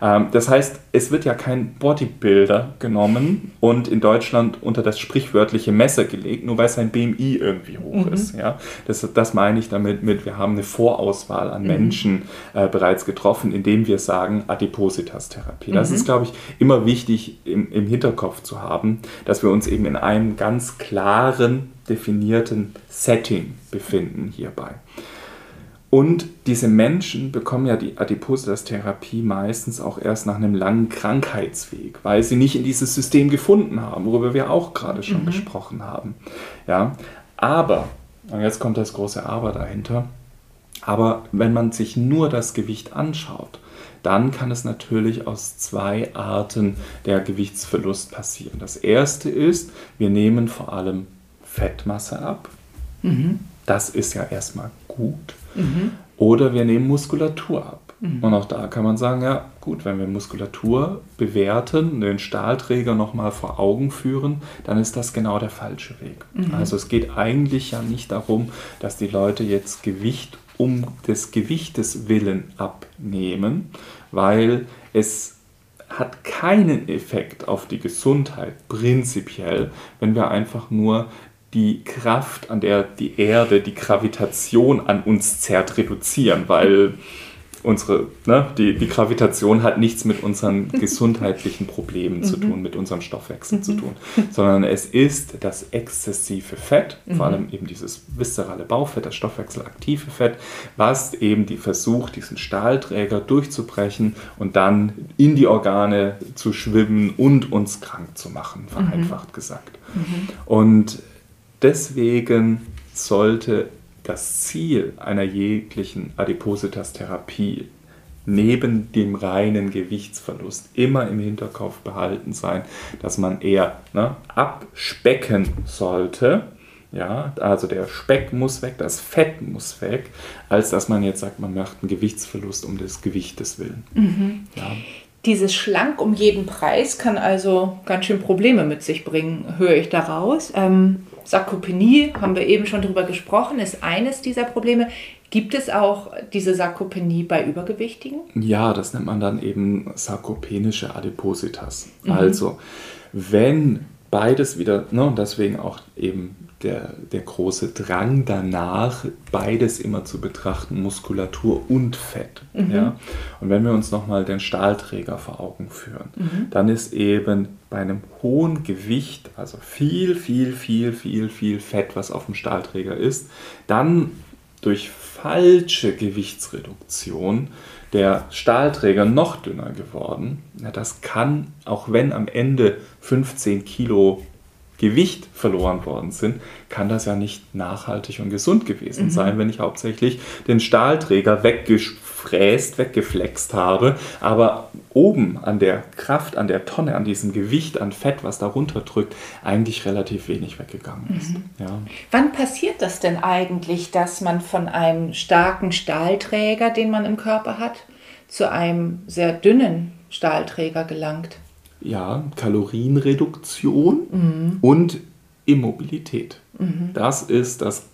Ähm, das heißt, es wird ja kein Bodybuilder genommen und in Deutschland unter das sprichwörtliche Messer gelegt, nur weil sein BMI irgendwie hoch mhm. ist. Ja? Das, das meine ich damit mit, wir haben eine Vorauswahl an mhm. Menschen äh, bereits getroffen, indem wir sagen Adipositas-Therapie. Das mhm. ist, glaube ich, immer wichtig im, im Hinterkopf zu haben, dass wir uns eben in einem ganz klaren, definierten Setting befinden hierbei. Und diese Menschen bekommen ja die Adipositas-Therapie meistens auch erst nach einem langen Krankheitsweg, weil sie nicht in dieses System gefunden haben, worüber wir auch gerade schon mhm. gesprochen haben. Ja, aber, und jetzt kommt das große Aber dahinter, aber wenn man sich nur das Gewicht anschaut, dann kann es natürlich aus zwei Arten der Gewichtsverlust passieren. Das erste ist, wir nehmen vor allem Fettmasse ab. Mhm. Das ist ja erstmal gut. Mhm. Oder wir nehmen Muskulatur ab. Mhm. Und auch da kann man sagen, ja gut, wenn wir Muskulatur bewerten, den Stahlträger nochmal vor Augen führen, dann ist das genau der falsche Weg. Mhm. Also es geht eigentlich ja nicht darum, dass die Leute jetzt Gewicht um des Gewichtes willen abnehmen, weil es hat keinen Effekt auf die Gesundheit prinzipiell, wenn wir einfach nur die Kraft, an der die Erde, die Gravitation an uns zerrt, reduzieren, weil unsere, ne, die, die Gravitation hat nichts mit unseren gesundheitlichen Problemen zu mhm. tun, mit unserem Stoffwechsel mhm. zu tun, sondern es ist das exzessive Fett, mhm. vor allem eben dieses viszerale Bauchfett, das stoffwechselaktive Fett, was eben die versucht, diesen Stahlträger durchzubrechen und dann in die Organe zu schwimmen und uns krank zu machen, vereinfacht mhm. gesagt. Mhm. Und Deswegen sollte das Ziel einer jeglichen Adipositas-Therapie neben dem reinen Gewichtsverlust immer im Hinterkopf behalten sein, dass man eher ne, abspecken sollte. Ja, also der Speck muss weg, das Fett muss weg, als dass man jetzt sagt, man macht einen Gewichtsverlust um des Gewichtes willen. Mhm. Ja. Dieses Schlank um jeden Preis kann also ganz schön Probleme mit sich bringen, höre ich daraus. Ähm, Sarkopenie, haben wir eben schon drüber gesprochen, ist eines dieser Probleme. Gibt es auch diese Sarkopenie bei Übergewichtigen? Ja, das nennt man dann eben sarkopenische Adipositas. Mhm. Also, wenn beides wieder, ne, und deswegen auch eben der, der große Drang danach, beides immer zu betrachten, Muskulatur und Fett. Mhm. Ja? Und wenn wir uns nochmal den Stahlträger vor Augen führen, mhm. dann ist eben bei einem hohen Gewicht, also viel, viel, viel, viel, viel Fett, was auf dem Stahlträger ist, dann durch falsche Gewichtsreduktion der Stahlträger noch dünner geworden. Ja, das kann, auch wenn am Ende 15 Kilo Gewicht verloren worden sind, kann das ja nicht nachhaltig und gesund gewesen mhm. sein, wenn ich hauptsächlich den Stahlträger weggefräst, weggeflext habe, aber oben an der Kraft, an der Tonne, an diesem Gewicht, an Fett, was da runterdrückt, eigentlich relativ wenig weggegangen ist. Mhm. Ja. Wann passiert das denn eigentlich, dass man von einem starken Stahlträger, den man im Körper hat, zu einem sehr dünnen Stahlträger gelangt? Ja, Kalorienreduktion mhm. und Immobilität. Mhm. Das ist das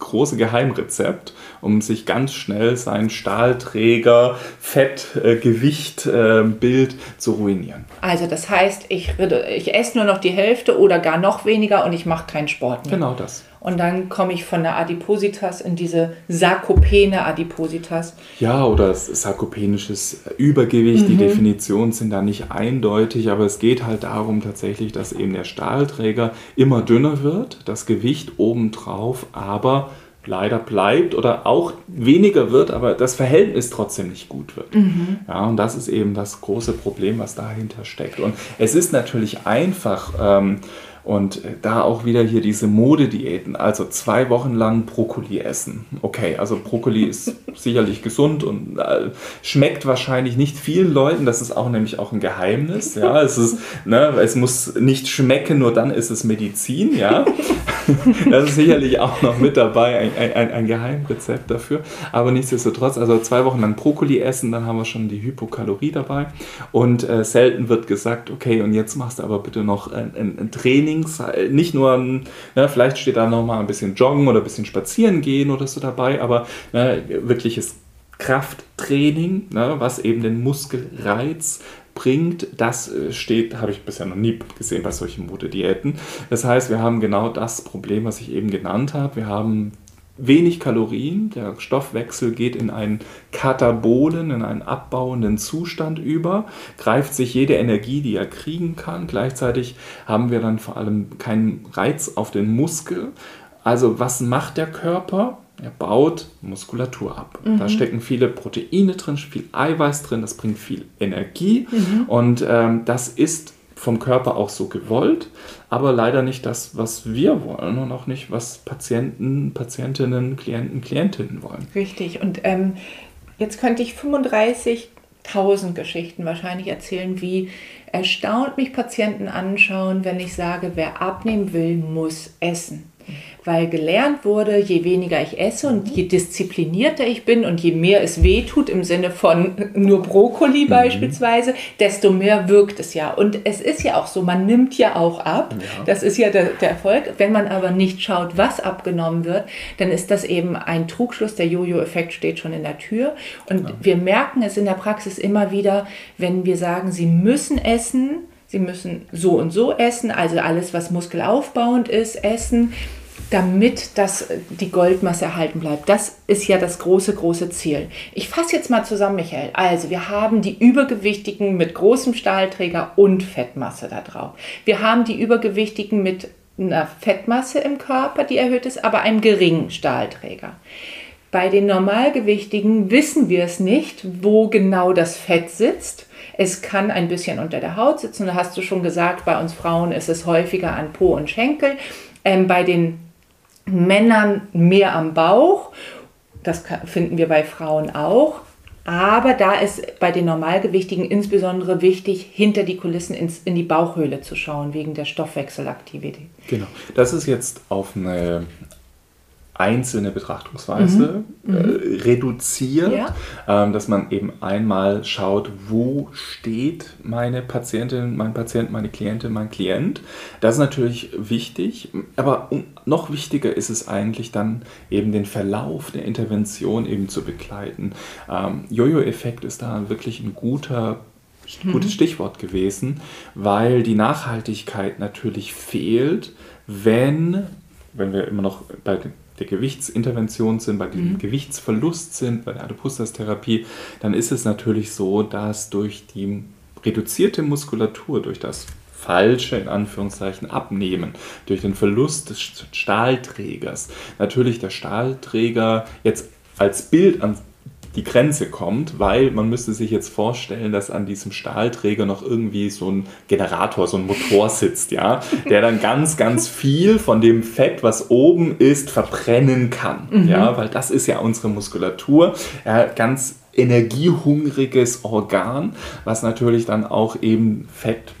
große Geheimrezept, um sich ganz schnell sein Stahlträger, Fett, äh, Gewicht, äh, Bild zu ruinieren. Also das heißt, ich, ich esse nur noch die Hälfte oder gar noch weniger und ich mache keinen Sport mehr. Genau das. Und dann komme ich von der Adipositas in diese sarkopene Adipositas. Ja, oder sarkopenisches Übergewicht. Mhm. Die Definitionen sind da nicht eindeutig, aber es geht halt darum tatsächlich, dass eben der Stahlträger immer dünner wird, das Gewicht obendrauf aber leider bleibt oder auch weniger wird, aber das Verhältnis trotzdem nicht gut wird. Mhm. Ja, und das ist eben das große Problem, was dahinter steckt. Und es ist natürlich einfach, ähm, und da auch wieder hier diese Modediäten, also zwei Wochen lang Brokkoli essen. Okay, also Brokkoli ist sicherlich gesund und äh, schmeckt wahrscheinlich nicht vielen Leuten. Das ist auch nämlich auch ein Geheimnis. Ja, es ist, ne, es muss nicht schmecken, nur dann ist es Medizin. Ja, das ist sicherlich auch noch mit dabei, ein, ein, ein Geheimrezept dafür. Aber nichtsdestotrotz, also zwei Wochen lang Brokkoli essen, dann haben wir schon die Hypokalorie dabei. Und äh, selten wird gesagt, okay, und jetzt machst du aber bitte noch ein, ein, ein Training Trainings, nicht nur, ne, vielleicht steht da nochmal ein bisschen Joggen oder ein bisschen Spazieren gehen oder so dabei, aber ne, wirkliches Krafttraining, ne, was eben den Muskelreiz bringt, das äh, steht, habe ich bisher noch nie gesehen bei solchen Modediäten. Das heißt, wir haben genau das Problem, was ich eben genannt habe. Wir haben wenig Kalorien, der Stoffwechsel geht in einen katabolen, in einen abbauenden Zustand über, greift sich jede Energie, die er kriegen kann. Gleichzeitig haben wir dann vor allem keinen Reiz auf den Muskel. Also was macht der Körper? Er baut Muskulatur ab. Mhm. Da stecken viele Proteine drin, viel Eiweiß drin, das bringt viel Energie mhm. und ähm, das ist vom Körper auch so gewollt, aber leider nicht das, was wir wollen und auch nicht, was Patienten, Patientinnen, Klienten, Klientinnen wollen. Richtig. Und ähm, jetzt könnte ich 35.000 Geschichten wahrscheinlich erzählen, wie erstaunt mich Patienten anschauen, wenn ich sage, wer abnehmen will, muss essen weil gelernt wurde, je weniger ich esse und je disziplinierter ich bin und je mehr es weh tut im Sinne von nur Brokkoli mhm. beispielsweise, desto mehr wirkt es ja. Und es ist ja auch so, man nimmt ja auch ab. Ja. Das ist ja der, der Erfolg. Wenn man aber nicht schaut, was abgenommen wird, dann ist das eben ein Trugschluss. Der Jojo-Effekt steht schon in der Tür. Und ja. wir merken es in der Praxis immer wieder, wenn wir sagen, sie müssen essen, Sie müssen so und so essen, also alles, was muskelaufbauend ist, essen damit das, die Goldmasse erhalten bleibt. Das ist ja das große, große Ziel. Ich fasse jetzt mal zusammen, Michael. Also, wir haben die Übergewichtigen mit großem Stahlträger und Fettmasse da drauf. Wir haben die Übergewichtigen mit einer Fettmasse im Körper, die erhöht ist, aber einem geringen Stahlträger. Bei den Normalgewichtigen wissen wir es nicht, wo genau das Fett sitzt. Es kann ein bisschen unter der Haut sitzen. Da hast du schon gesagt, bei uns Frauen ist es häufiger an Po und Schenkel. Ähm, bei den Männern mehr am Bauch. Das finden wir bei Frauen auch. Aber da ist bei den Normalgewichtigen insbesondere wichtig, hinter die Kulissen ins, in die Bauchhöhle zu schauen, wegen der Stoffwechselaktivität. Genau. Das ist jetzt auf eine einzelne Betrachtungsweise mhm. äh, mhm. reduziert, ja. ähm, dass man eben einmal schaut, wo steht meine Patientin, mein Patient, meine Klientin, mein Klient. Das ist natürlich wichtig, aber noch wichtiger ist es eigentlich dann eben den Verlauf der Intervention eben zu begleiten. Ähm, Jojo-Effekt ist da wirklich ein guter mhm. gutes Stichwort gewesen, weil die Nachhaltigkeit natürlich fehlt, wenn, wenn wir immer noch bei den der Gewichtsintervention sind, bei dem mhm. Gewichtsverlust sind, bei der Adipositas-Therapie, dann ist es natürlich so, dass durch die reduzierte Muskulatur, durch das falsche, in Anführungszeichen, Abnehmen, durch den Verlust des Stahlträgers, natürlich der Stahlträger jetzt als Bild an die Grenze kommt, weil man müsste sich jetzt vorstellen, dass an diesem Stahlträger noch irgendwie so ein Generator, so ein Motor sitzt, ja, der dann ganz, ganz viel von dem Fett, was oben ist, verbrennen kann, mhm. ja, weil das ist ja unsere Muskulatur, ja, ganz energiehungriges Organ, was natürlich dann auch eben Fett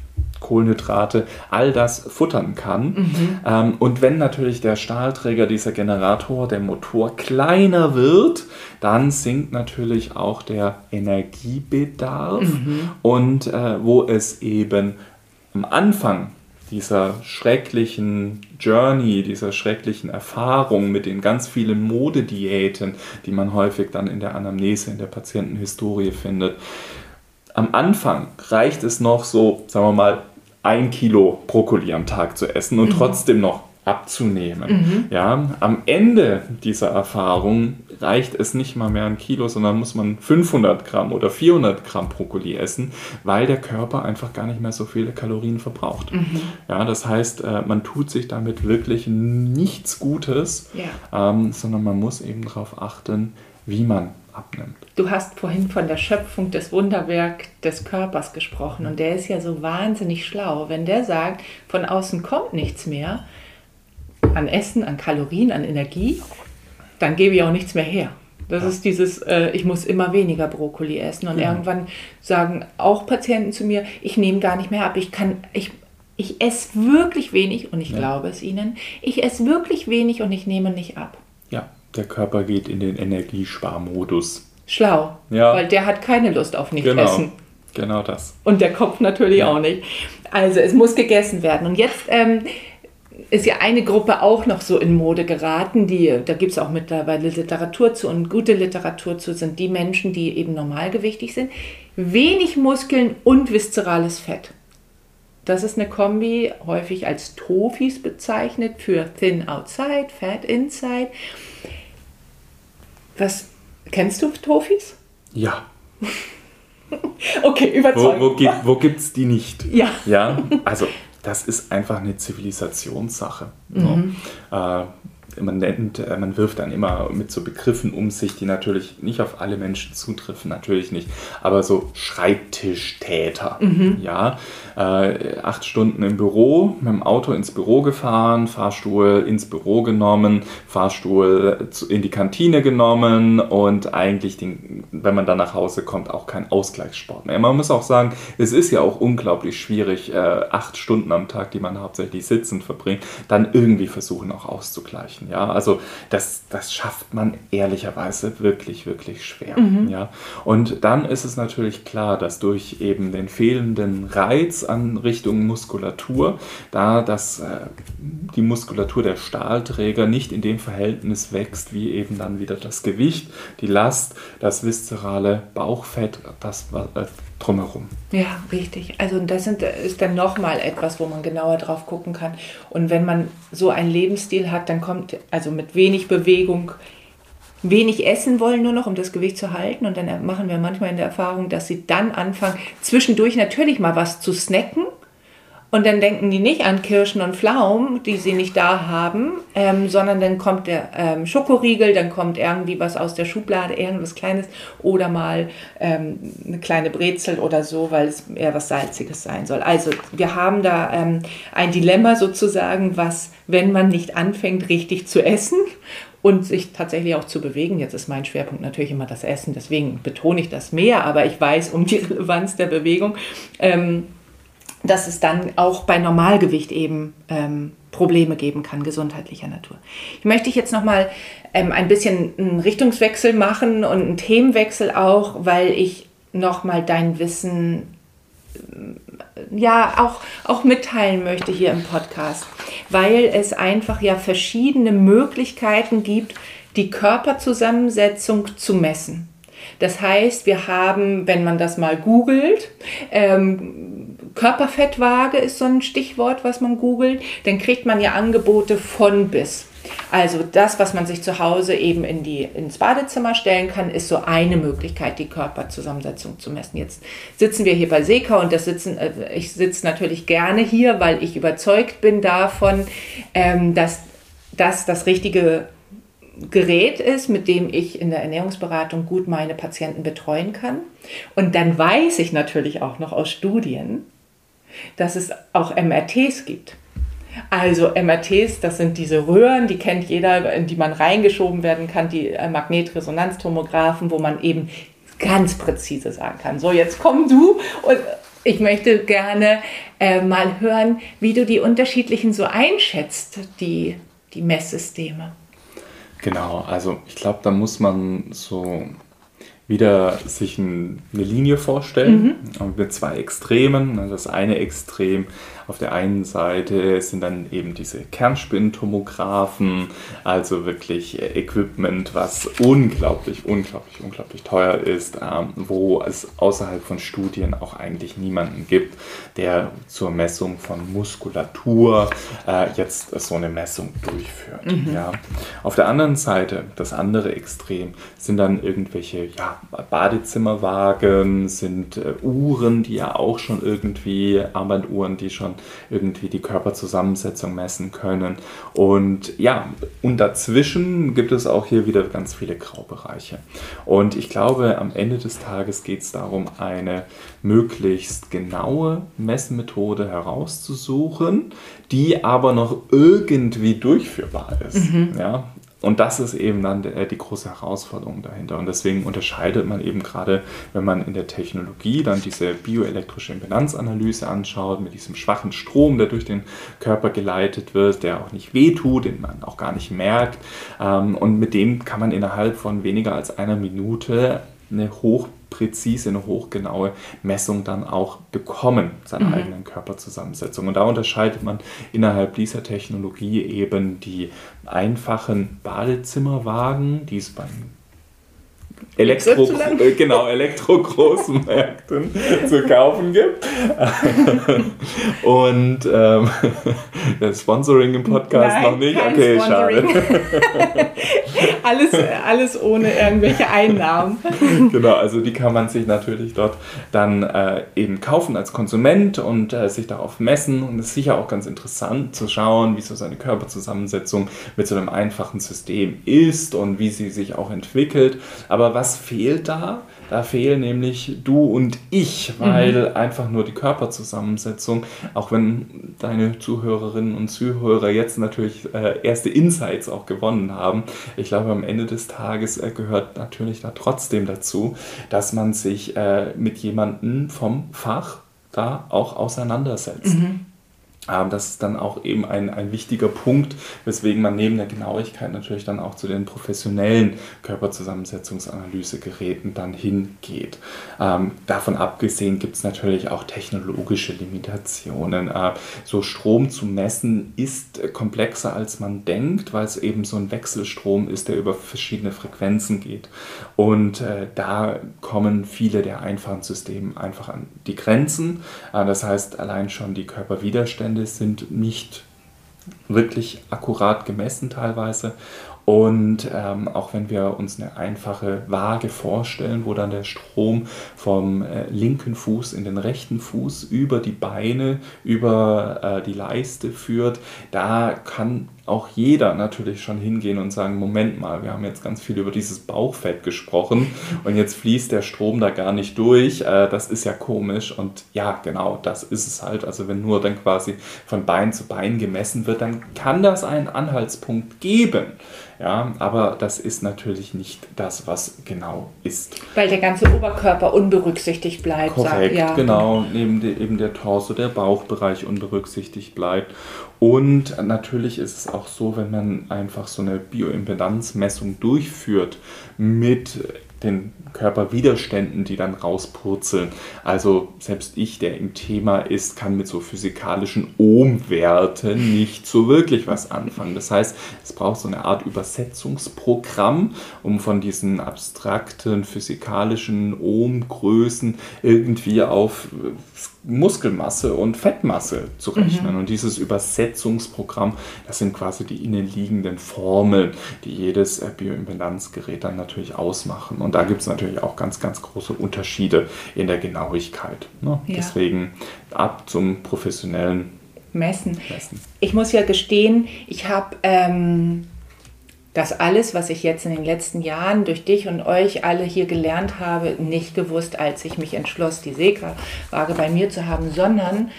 Kohlenhydrate, all das futtern kann. Mhm. Ähm, und wenn natürlich der Stahlträger, dieser Generator, der Motor kleiner wird, dann sinkt natürlich auch der Energiebedarf. Mhm. Und äh, wo es eben am Anfang dieser schrecklichen Journey, dieser schrecklichen Erfahrung mit den ganz vielen Modediäten, die man häufig dann in der Anamnese, in der Patientenhistorie findet. Am Anfang reicht es noch so, sagen wir mal, ein Kilo Brokkoli am Tag zu essen und mhm. trotzdem noch abzunehmen. Mhm. Ja, am Ende dieser Erfahrung reicht es nicht mal mehr ein Kilo, sondern muss man 500 Gramm oder 400 Gramm Brokkoli essen, weil der Körper einfach gar nicht mehr so viele Kalorien verbraucht. Mhm. Ja, das heißt, äh, man tut sich damit wirklich nichts Gutes, ja. ähm, sondern man muss eben darauf achten, wie man abnimmt. Du hast vorhin von der Schöpfung des Wunderwerk des Körpers gesprochen und der ist ja so wahnsinnig schlau. Wenn der sagt, von außen kommt nichts mehr an Essen, an Kalorien, an Energie, dann gebe ich auch nichts mehr her. Das ja. ist dieses, äh, ich muss immer weniger Brokkoli essen. Und ja. irgendwann sagen auch Patienten zu mir, ich nehme gar nicht mehr ab. Ich kann, ich, ich esse wirklich wenig und ich ja. glaube es ihnen. Ich esse wirklich wenig und ich nehme nicht ab. Der Körper geht in den Energiesparmodus. Schlau. Ja. Weil der hat keine Lust auf nicht genau. essen. Genau das. Und der Kopf natürlich ja. auch nicht. Also es muss gegessen werden. Und jetzt ähm, ist ja eine Gruppe auch noch so in Mode geraten, die, da gibt es auch mittlerweile Literatur zu und gute Literatur zu, sind die Menschen, die eben normalgewichtig sind, wenig Muskeln und viszerales Fett. Das ist eine Kombi, häufig als Tofis bezeichnet, für Thin Outside, Fat Inside. Was, kennst du Tofis? Ja. okay, überzeugt. Wo, wo, wo gibt es die nicht? Ja. Ja, also das ist einfach eine Zivilisationssache. Mhm. Äh, man nennt, äh, man wirft dann immer mit so Begriffen um sich, die natürlich nicht auf alle Menschen zutreffen, natürlich nicht, aber so Schreibtischtäter, mhm. ja, äh, acht Stunden im Büro, mit dem Auto ins Büro gefahren, Fahrstuhl ins Büro genommen, Fahrstuhl in die Kantine genommen und eigentlich, den, wenn man dann nach Hause kommt, auch kein Ausgleichssport mehr. Man muss auch sagen, es ist ja auch unglaublich schwierig, äh, acht Stunden am Tag, die man hauptsächlich sitzend verbringt, dann irgendwie versuchen auch auszugleichen. Ja, also das, das schafft man ehrlicherweise wirklich, wirklich schwer. Mhm. Ja, und dann ist es natürlich klar, dass durch eben den fehlenden Reiz an Richtung Muskulatur, da dass äh, die Muskulatur der Stahlträger nicht in dem Verhältnis wächst, wie eben dann wieder das Gewicht, die Last, das viszerale Bauchfett, das äh, drumherum. Ja, richtig. Also das sind, ist dann nochmal etwas, wo man genauer drauf gucken kann. Und wenn man so einen Lebensstil hat, dann kommt also mit wenig Bewegung, wenig essen wollen nur noch, um das Gewicht zu halten. Und dann machen wir manchmal in der Erfahrung, dass sie dann anfangen, zwischendurch natürlich mal was zu snacken und dann denken die nicht an Kirschen und Pflaumen, die sie nicht da haben, ähm, sondern dann kommt der ähm, Schokoriegel, dann kommt irgendwie was aus der Schublade, irgendwas Kleines oder mal ähm, eine kleine Brezel oder so, weil es eher was Salziges sein soll. Also wir haben da ähm, ein Dilemma sozusagen, was, wenn man nicht anfängt, richtig zu essen und sich tatsächlich auch zu bewegen. Jetzt ist mein Schwerpunkt natürlich immer das Essen, deswegen betone ich das mehr, aber ich weiß um die Relevanz der Bewegung. Dass es dann auch bei Normalgewicht eben ähm, Probleme geben kann, gesundheitlicher Natur. Ich möchte jetzt nochmal ähm, ein bisschen einen Richtungswechsel machen und einen Themenwechsel auch, weil ich nochmal dein Wissen ja auch, auch mitteilen möchte hier im Podcast, weil es einfach ja verschiedene Möglichkeiten gibt, die Körperzusammensetzung zu messen. Das heißt, wir haben, wenn man das mal googelt, ähm, Körperfettwaage ist so ein Stichwort, was man googelt, dann kriegt man ja Angebote von bis. Also das, was man sich zu Hause eben in die, ins Badezimmer stellen kann, ist so eine Möglichkeit, die Körperzusammensetzung zu messen. Jetzt sitzen wir hier bei Seka und das sitzen, äh, ich sitze natürlich gerne hier, weil ich überzeugt bin davon, ähm, dass das das richtige Gerät ist, mit dem ich in der Ernährungsberatung gut meine Patienten betreuen kann. Und dann weiß ich natürlich auch noch aus Studien, dass es auch MRTs gibt. Also MRTs, das sind diese Röhren, die kennt jeder, in die man reingeschoben werden kann, die äh, Magnetresonanztomographen, wo man eben ganz präzise sagen kann. So, jetzt komm du und ich möchte gerne äh, mal hören, wie du die unterschiedlichen so einschätzt, die, die Messsysteme. Genau, also ich glaube, da muss man so wieder sich ein, eine Linie vorstellen mhm. mit zwei Extremen. Das eine Extrem auf der einen Seite sind dann eben diese Kernspintomographen, also wirklich Equipment, was unglaublich, unglaublich, unglaublich teuer ist, ähm, wo es außerhalb von Studien auch eigentlich niemanden gibt, der zur Messung von Muskulatur äh, jetzt so eine Messung durchführt. Mhm. Ja. Auf der anderen Seite, das andere Extrem, sind dann irgendwelche ja, Badezimmerwagen, sind äh, Uhren, die ja auch schon irgendwie, Armbanduhren, die schon irgendwie die Körperzusammensetzung messen können. Und ja, und dazwischen gibt es auch hier wieder ganz viele Graubereiche. Und ich glaube, am Ende des Tages geht es darum, eine möglichst genaue Messmethode herauszusuchen, die aber noch irgendwie durchführbar ist. Mhm. Ja, und das ist eben dann die große Herausforderung dahinter. Und deswegen unterscheidet man eben gerade, wenn man in der Technologie dann diese bioelektrische Impedanzanalyse anschaut, mit diesem schwachen Strom, der durch den Körper geleitet wird, der auch nicht wehtut, den man auch gar nicht merkt. Ähm, und mit dem kann man innerhalb von weniger als einer Minute eine hoch präzise, eine hochgenaue Messung dann auch bekommen, seiner mhm. eigenen Körperzusammensetzung. Und da unterscheidet man innerhalb dieser Technologie eben die einfachen Badezimmerwagen, die es beim Elektro, genau, Elektro-Großmärkten zu kaufen gibt. Und ähm, das Sponsoring im Podcast Nein, noch nicht? Okay, Sponsoring. schade. Alles, alles ohne irgendwelche Einnahmen. Genau, also die kann man sich natürlich dort dann äh, eben kaufen als Konsument und äh, sich darauf messen. Und es ist sicher auch ganz interessant zu schauen, wie so seine Körperzusammensetzung mit so einem einfachen System ist und wie sie sich auch entwickelt. Aber was fehlt da? Da fehlen nämlich du und ich, weil mhm. einfach nur die Körperzusammensetzung, auch wenn deine Zuhörerinnen und Zuhörer jetzt natürlich äh, erste Insights auch gewonnen haben, ich glaube, am Ende des Tages äh, gehört natürlich da trotzdem dazu, dass man sich äh, mit jemandem vom Fach da auch auseinandersetzt. Mhm. Ähm, das ist dann auch eben ein, ein wichtiger Punkt, weswegen man neben der Genauigkeit natürlich dann auch zu den professionellen Körperzusammensetzungsanalysegeräten dann hingeht. Ähm, davon abgesehen gibt es natürlich auch technologische Limitationen. Äh, so Strom zu messen ist komplexer als man denkt, weil es eben so ein Wechselstrom ist, der über verschiedene Frequenzen geht. Und äh, da kommen viele der einfachen Systeme einfach an die Grenzen. Äh, das heißt, allein schon die Körperwiderstände Widerstände sind nicht wirklich akkurat gemessen teilweise. Und ähm, auch wenn wir uns eine einfache Waage vorstellen, wo dann der Strom vom äh, linken Fuß in den rechten Fuß über die Beine, über äh, die Leiste führt, da kann auch jeder natürlich schon hingehen und sagen, Moment mal, wir haben jetzt ganz viel über dieses Bauchfett gesprochen und jetzt fließt der Strom da gar nicht durch. Äh, das ist ja komisch und ja, genau, das ist es halt. Also wenn nur dann quasi von Bein zu Bein gemessen wird, dann kann das einen Anhaltspunkt geben. Ja, aber das ist natürlich nicht das, was genau ist. Weil der ganze Oberkörper unberücksichtigt bleibt. Korrekt, ja. genau. Neben de, eben der Torso, der Bauchbereich unberücksichtigt bleibt. Und natürlich ist es auch so, wenn man einfach so eine Bioimpedanzmessung durchführt mit den Körperwiderständen, die dann rauspurzeln. Also selbst ich, der im Thema ist, kann mit so physikalischen Ohmwerten nicht so wirklich was anfangen. Das heißt, es braucht so eine Art Übersetzungsprogramm, um von diesen abstrakten physikalischen Ohmgrößen irgendwie auf Muskelmasse und Fettmasse zu rechnen. Mhm. Und dieses Übersetzungsprogramm, das sind quasi die innenliegenden Formeln, die jedes Bioimpedanzgerät dann natürlich ausmachen. Und da gibt es natürlich auch ganz, ganz große Unterschiede in der Genauigkeit. Ne? Ja. Deswegen ab zum professionellen Messen. Messen. Ich muss ja gestehen, ich habe ähm, das alles, was ich jetzt in den letzten Jahren durch dich und euch alle hier gelernt habe, nicht gewusst, als ich mich entschloss, die Seewaage bei mir zu haben, sondern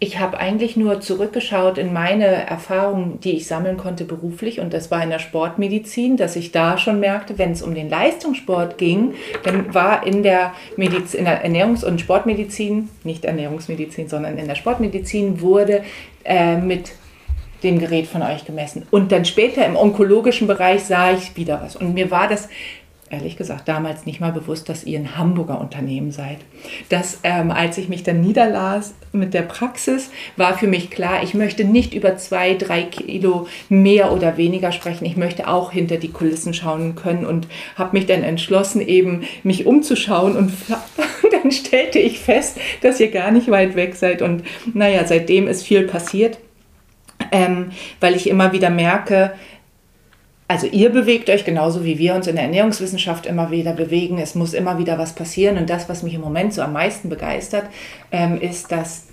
ich habe eigentlich nur zurückgeschaut in meine Erfahrungen, die ich sammeln konnte beruflich. Und das war in der Sportmedizin, dass ich da schon merkte, wenn es um den Leistungssport ging, dann war in der, Mediz in der Ernährungs- und Sportmedizin, nicht Ernährungsmedizin, sondern in der Sportmedizin wurde äh, mit dem Gerät von euch gemessen. Und dann später im onkologischen Bereich sah ich wieder was. Und mir war das ehrlich gesagt damals nicht mal bewusst, dass ihr ein Hamburger Unternehmen seid. Das, ähm, als ich mich dann niederlas mit der Praxis, war für mich klar, ich möchte nicht über zwei, drei Kilo mehr oder weniger sprechen. Ich möchte auch hinter die Kulissen schauen können und habe mich dann entschlossen, eben mich umzuschauen und dann stellte ich fest, dass ihr gar nicht weit weg seid und naja, seitdem ist viel passiert. Ähm, weil ich immer wieder merke, also ihr bewegt euch genauso wie wir uns in der Ernährungswissenschaft immer wieder bewegen. Es muss immer wieder was passieren. Und das, was mich im Moment so am meisten begeistert, ähm, ist, dass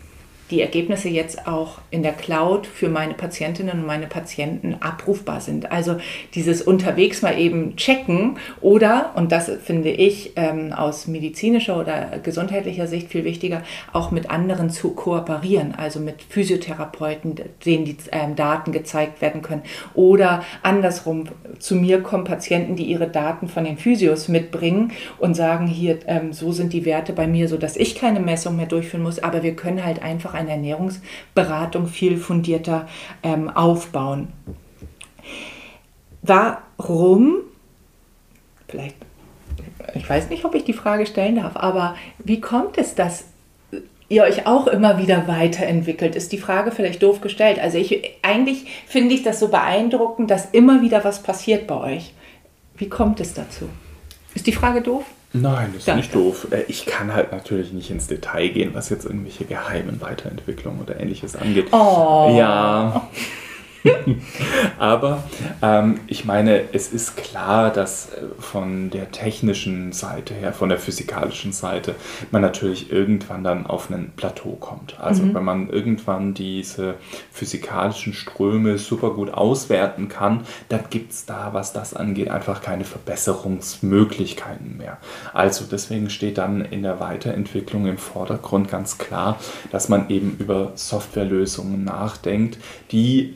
die Ergebnisse jetzt auch in der Cloud für meine Patientinnen und meine Patienten abrufbar sind. Also dieses unterwegs mal eben checken oder, und das finde ich ähm, aus medizinischer oder gesundheitlicher Sicht viel wichtiger, auch mit anderen zu kooperieren, also mit Physiotherapeuten, denen die ähm, Daten gezeigt werden können. Oder andersrum, zu mir kommen Patienten, die ihre Daten von den Physios mitbringen und sagen, hier, ähm, so sind die Werte bei mir, sodass ich keine Messung mehr durchführen muss, aber wir können halt einfach eine Ernährungsberatung viel fundierter ähm, aufbauen. Warum, vielleicht, ich weiß nicht, ob ich die Frage stellen darf, aber wie kommt es, dass ihr euch auch immer wieder weiterentwickelt, ist die Frage vielleicht doof gestellt. Also ich, eigentlich finde ich das so beeindruckend, dass immer wieder was passiert bei euch. Wie kommt es dazu? Ist die Frage doof? Nein, das ist Danke. nicht doof. Äh, ich kann halt natürlich nicht ins Detail gehen, was jetzt irgendwelche geheimen Weiterentwicklungen oder ähnliches angeht. Oh. Ja. Aber ähm, ich meine, es ist klar, dass äh, von der technischen Seite her, von der physikalischen Seite, man natürlich irgendwann dann auf ein Plateau kommt. Also mhm. wenn man irgendwann diese physikalischen Ströme super gut auswerten kann, dann gibt es da, was das angeht, einfach keine Verbesserungsmöglichkeiten mehr. Also deswegen steht dann in der Weiterentwicklung im Vordergrund ganz klar, dass man eben über Softwarelösungen nachdenkt, die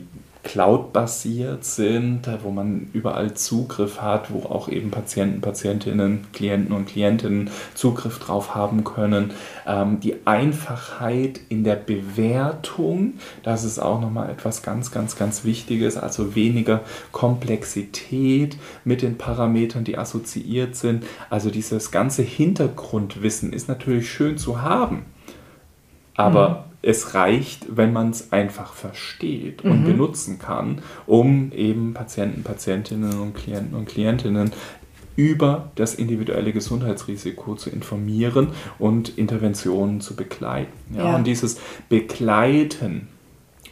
Cloud-basiert sind, wo man überall Zugriff hat, wo auch eben Patienten, Patientinnen, Klienten und Klientinnen Zugriff drauf haben können. Ähm, die Einfachheit in der Bewertung, das ist auch nochmal etwas ganz, ganz, ganz Wichtiges, also weniger Komplexität mit den Parametern, die assoziiert sind. Also dieses ganze Hintergrundwissen ist natürlich schön zu haben, aber mhm es reicht, wenn man es einfach versteht und mhm. benutzen kann, um eben Patienten, Patientinnen und Klienten und Klientinnen über das individuelle Gesundheitsrisiko zu informieren und Interventionen zu begleiten. Ja, ja. Und dieses Begleiten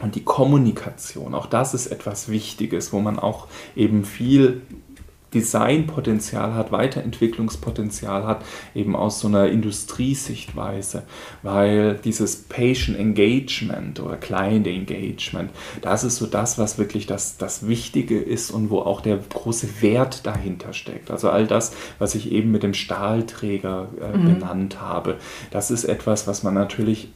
und die Kommunikation, auch das ist etwas Wichtiges, wo man auch eben viel Designpotenzial hat, Weiterentwicklungspotenzial hat, eben aus so einer Industriesichtweise, weil dieses Patient Engagement oder Client Engagement, das ist so das, was wirklich das, das Wichtige ist und wo auch der große Wert dahinter steckt. Also all das, was ich eben mit dem Stahlträger äh, mhm. benannt habe, das ist etwas, was man natürlich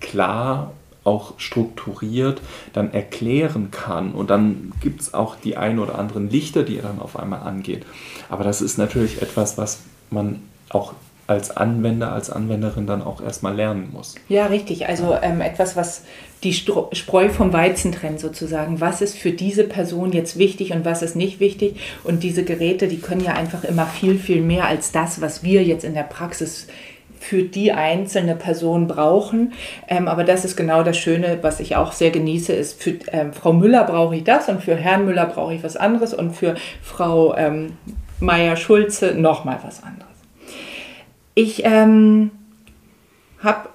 klar auch strukturiert dann erklären kann. Und dann gibt es auch die ein oder anderen Lichter, die er dann auf einmal angeht. Aber das ist natürlich etwas, was man auch als Anwender, als Anwenderin dann auch erstmal lernen muss. Ja, richtig. Also ähm, etwas, was die Spreu vom Weizen trennt sozusagen. Was ist für diese Person jetzt wichtig und was ist nicht wichtig? Und diese Geräte, die können ja einfach immer viel, viel mehr als das, was wir jetzt in der Praxis für die einzelne Person brauchen. Ähm, aber das ist genau das Schöne, was ich auch sehr genieße, ist für ähm, Frau Müller brauche ich das und für Herrn Müller brauche ich was anderes und für Frau ähm, Meier-Schulze nochmal was anderes. Ich ähm, habe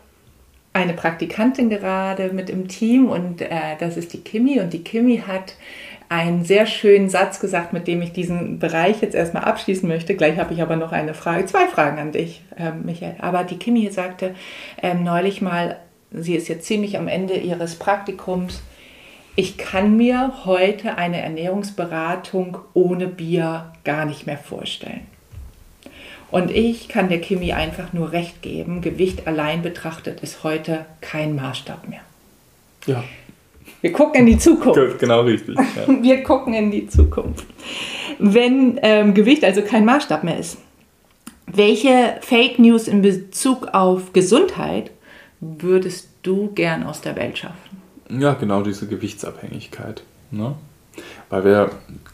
eine Praktikantin gerade mit im Team und äh, das ist die Kimi und die Kimi hat einen sehr schönen Satz gesagt, mit dem ich diesen Bereich jetzt erstmal abschließen möchte. Gleich habe ich aber noch eine Frage, zwei Fragen an dich, äh, Michael. Aber die Kimi sagte ähm, neulich mal, sie ist jetzt ziemlich am Ende ihres Praktikums, ich kann mir heute eine Ernährungsberatung ohne Bier gar nicht mehr vorstellen. Und ich kann der Kimi einfach nur recht geben, Gewicht allein betrachtet ist heute kein Maßstab mehr. Ja. Wir gucken in die Zukunft. Genau richtig. Ja. Wir gucken in die Zukunft. Wenn ähm, Gewicht also kein Maßstab mehr ist, welche Fake News in Bezug auf Gesundheit würdest du gern aus der Welt schaffen? Ja, genau diese Gewichtsabhängigkeit. Ne? Weil wir,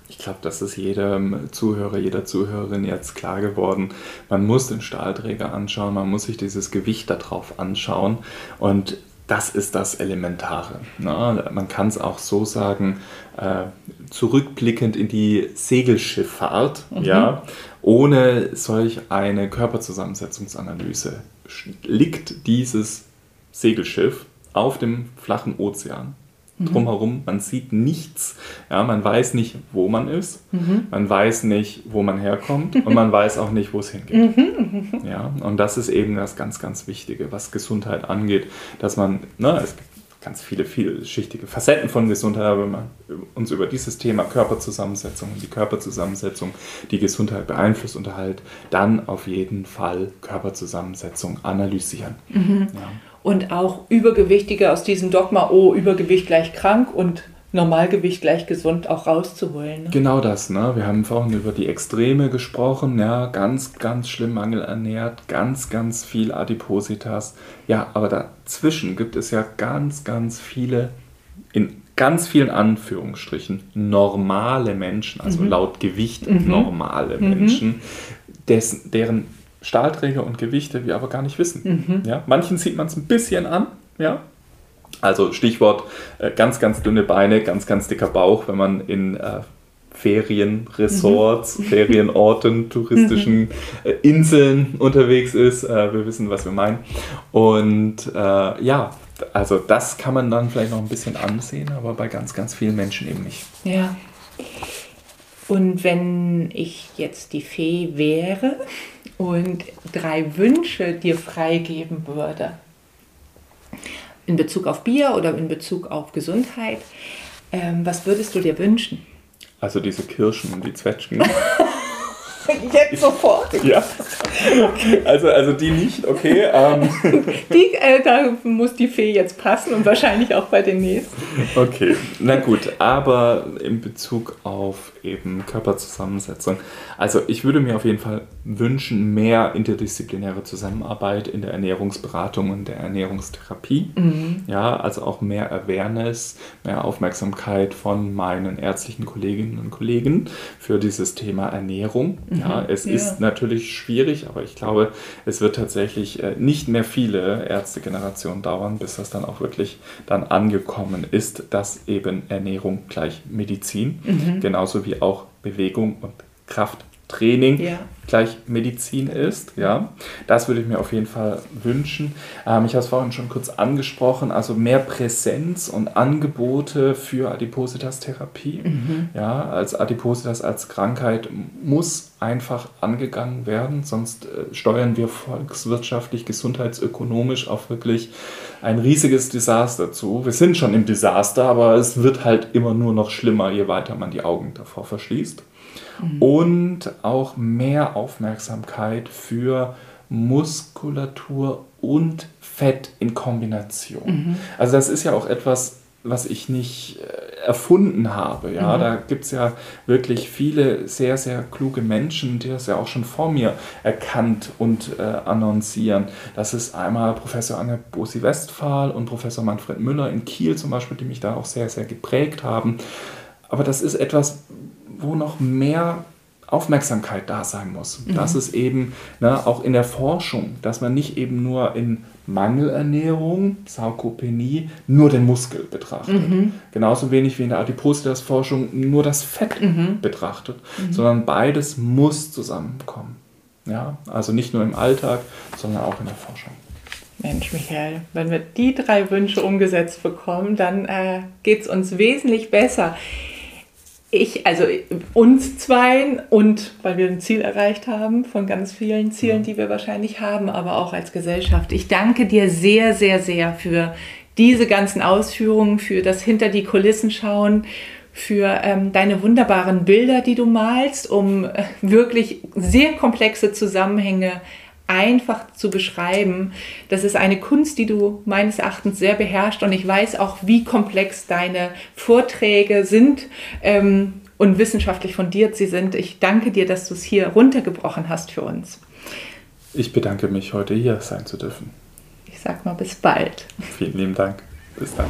ich glaube, das ist jedem Zuhörer, jeder Zuhörerin jetzt klar geworden, man muss den Stahlträger anschauen, man muss sich dieses Gewicht darauf anschauen und das ist das Elementare. Ne? Man kann es auch so sagen, äh, zurückblickend in die Segelschifffahrt, mhm. ja, ohne solch eine Körperzusammensetzungsanalyse liegt dieses Segelschiff auf dem flachen Ozean. Mhm. Drumherum, man sieht nichts. Ja, man weiß nicht, wo man ist. Mhm. Man weiß nicht, wo man herkommt. und man weiß auch nicht, wo es hingeht. Mhm. Ja, und das ist eben das ganz, ganz Wichtige, was Gesundheit angeht, dass man, ne, es gibt ganz viele vielschichtige Facetten von Gesundheit, aber wenn wir uns über dieses Thema Körperzusammensetzung und die Körperzusammensetzung, die Gesundheit beeinflusst, unterhält, dann auf jeden Fall Körperzusammensetzung analysieren. Mhm. Ja und auch Übergewichtige aus diesem Dogma, oh, Übergewicht gleich krank und Normalgewicht gleich gesund auch rauszuholen. Ne? Genau das, ne? Wir haben vorhin über die Extreme gesprochen, ja, ganz, ganz schlimm mangelernährt, ganz, ganz viel Adipositas. Ja, aber dazwischen gibt es ja ganz, ganz viele, in ganz vielen Anführungsstrichen, normale Menschen, also mhm. laut Gewicht mhm. normale mhm. Menschen, dessen, deren Stahlträger und Gewichte wir aber gar nicht wissen. Mhm. Ja? Manchen sieht man es ein bisschen an, ja. Also Stichwort äh, ganz, ganz dünne Beine, ganz, ganz dicker Bauch, wenn man in äh, Ferienresorts, mhm. Ferienorten, touristischen mhm. äh, Inseln unterwegs ist. Äh, wir wissen, was wir meinen. Und äh, ja, also das kann man dann vielleicht noch ein bisschen ansehen, aber bei ganz, ganz vielen Menschen eben nicht. Ja. Und wenn ich jetzt die Fee wäre, und drei Wünsche dir freigeben würde, in Bezug auf Bier oder in Bezug auf Gesundheit, ähm, was würdest du dir wünschen? Also diese Kirschen und die Zwetschgen. Jetzt sofort? Ja. Also, also die nicht, okay. Ähm. Die, äh, da muss die Fee jetzt passen und wahrscheinlich auch bei den nächsten. Okay, na gut, aber in Bezug auf eben Körperzusammensetzung. Also ich würde mir auf jeden Fall wünschen, mehr interdisziplinäre Zusammenarbeit in der Ernährungsberatung und der Ernährungstherapie. Mhm. Ja, also auch mehr Awareness, mehr Aufmerksamkeit von meinen ärztlichen Kolleginnen und Kollegen für dieses Thema Ernährung. Mhm. Ja, es ja. ist natürlich schwierig, aber ich glaube, es wird tatsächlich äh, nicht mehr viele Ärztegenerationen dauern, bis das dann auch wirklich dann angekommen ist, dass eben Ernährung gleich Medizin, mhm. genauso wie auch Bewegung und Kraft Training ja. Gleich Medizin ist. Ja, das würde ich mir auf jeden Fall wünschen. Ähm, ich habe es vorhin schon kurz angesprochen, also mehr Präsenz und Angebote für Adipositas-Therapie. Mhm. Ja, als Adipositas als Krankheit muss einfach angegangen werden, sonst äh, steuern wir volkswirtschaftlich, gesundheitsökonomisch auf wirklich ein riesiges Desaster zu. Wir sind schon im Desaster, aber es wird halt immer nur noch schlimmer, je weiter man die Augen davor verschließt mhm. und auch mehr Aufmerksamkeit für Muskulatur und Fett in Kombination. Mhm. Also das ist ja auch etwas, was ich nicht äh, erfunden habe. Ja? Mhm. Da gibt es ja wirklich viele sehr, sehr kluge Menschen, die das ja auch schon vor mir erkannt und äh, annoncieren. Das ist einmal Professor Anne Bosi Westphal und Professor Manfred Müller in Kiel zum Beispiel, die mich da auch sehr, sehr geprägt haben. Aber das ist etwas, wo noch mehr Aufmerksamkeit da sein muss. Mhm. Das ist eben ne, auch in der Forschung, dass man nicht eben nur in Mangelernährung, Sarkopenie, nur den Muskel betrachtet. Mhm. Genauso wenig wie in der Adipositas-Forschung nur das Fett mhm. betrachtet, mhm. sondern beides muss zusammenkommen. Ja, also nicht nur im Alltag, sondern auch in der Forschung. Mensch, Michael, wenn wir die drei Wünsche umgesetzt bekommen, dann äh, geht es uns wesentlich besser ich, also uns zwei und weil wir ein Ziel erreicht haben von ganz vielen Zielen, die wir wahrscheinlich haben, aber auch als Gesellschaft. Ich danke dir sehr, sehr, sehr für diese ganzen Ausführungen, für das hinter die Kulissen schauen, für ähm, deine wunderbaren Bilder, die du malst, um äh, wirklich sehr komplexe Zusammenhänge einfach zu beschreiben. Das ist eine Kunst, die du meines Erachtens sehr beherrscht und ich weiß auch, wie komplex deine Vorträge sind ähm, und wissenschaftlich fundiert sie sind. Ich danke dir, dass du es hier runtergebrochen hast für uns. Ich bedanke mich, heute hier sein zu dürfen. Ich sag mal bis bald. Vielen lieben Dank. Bis dann.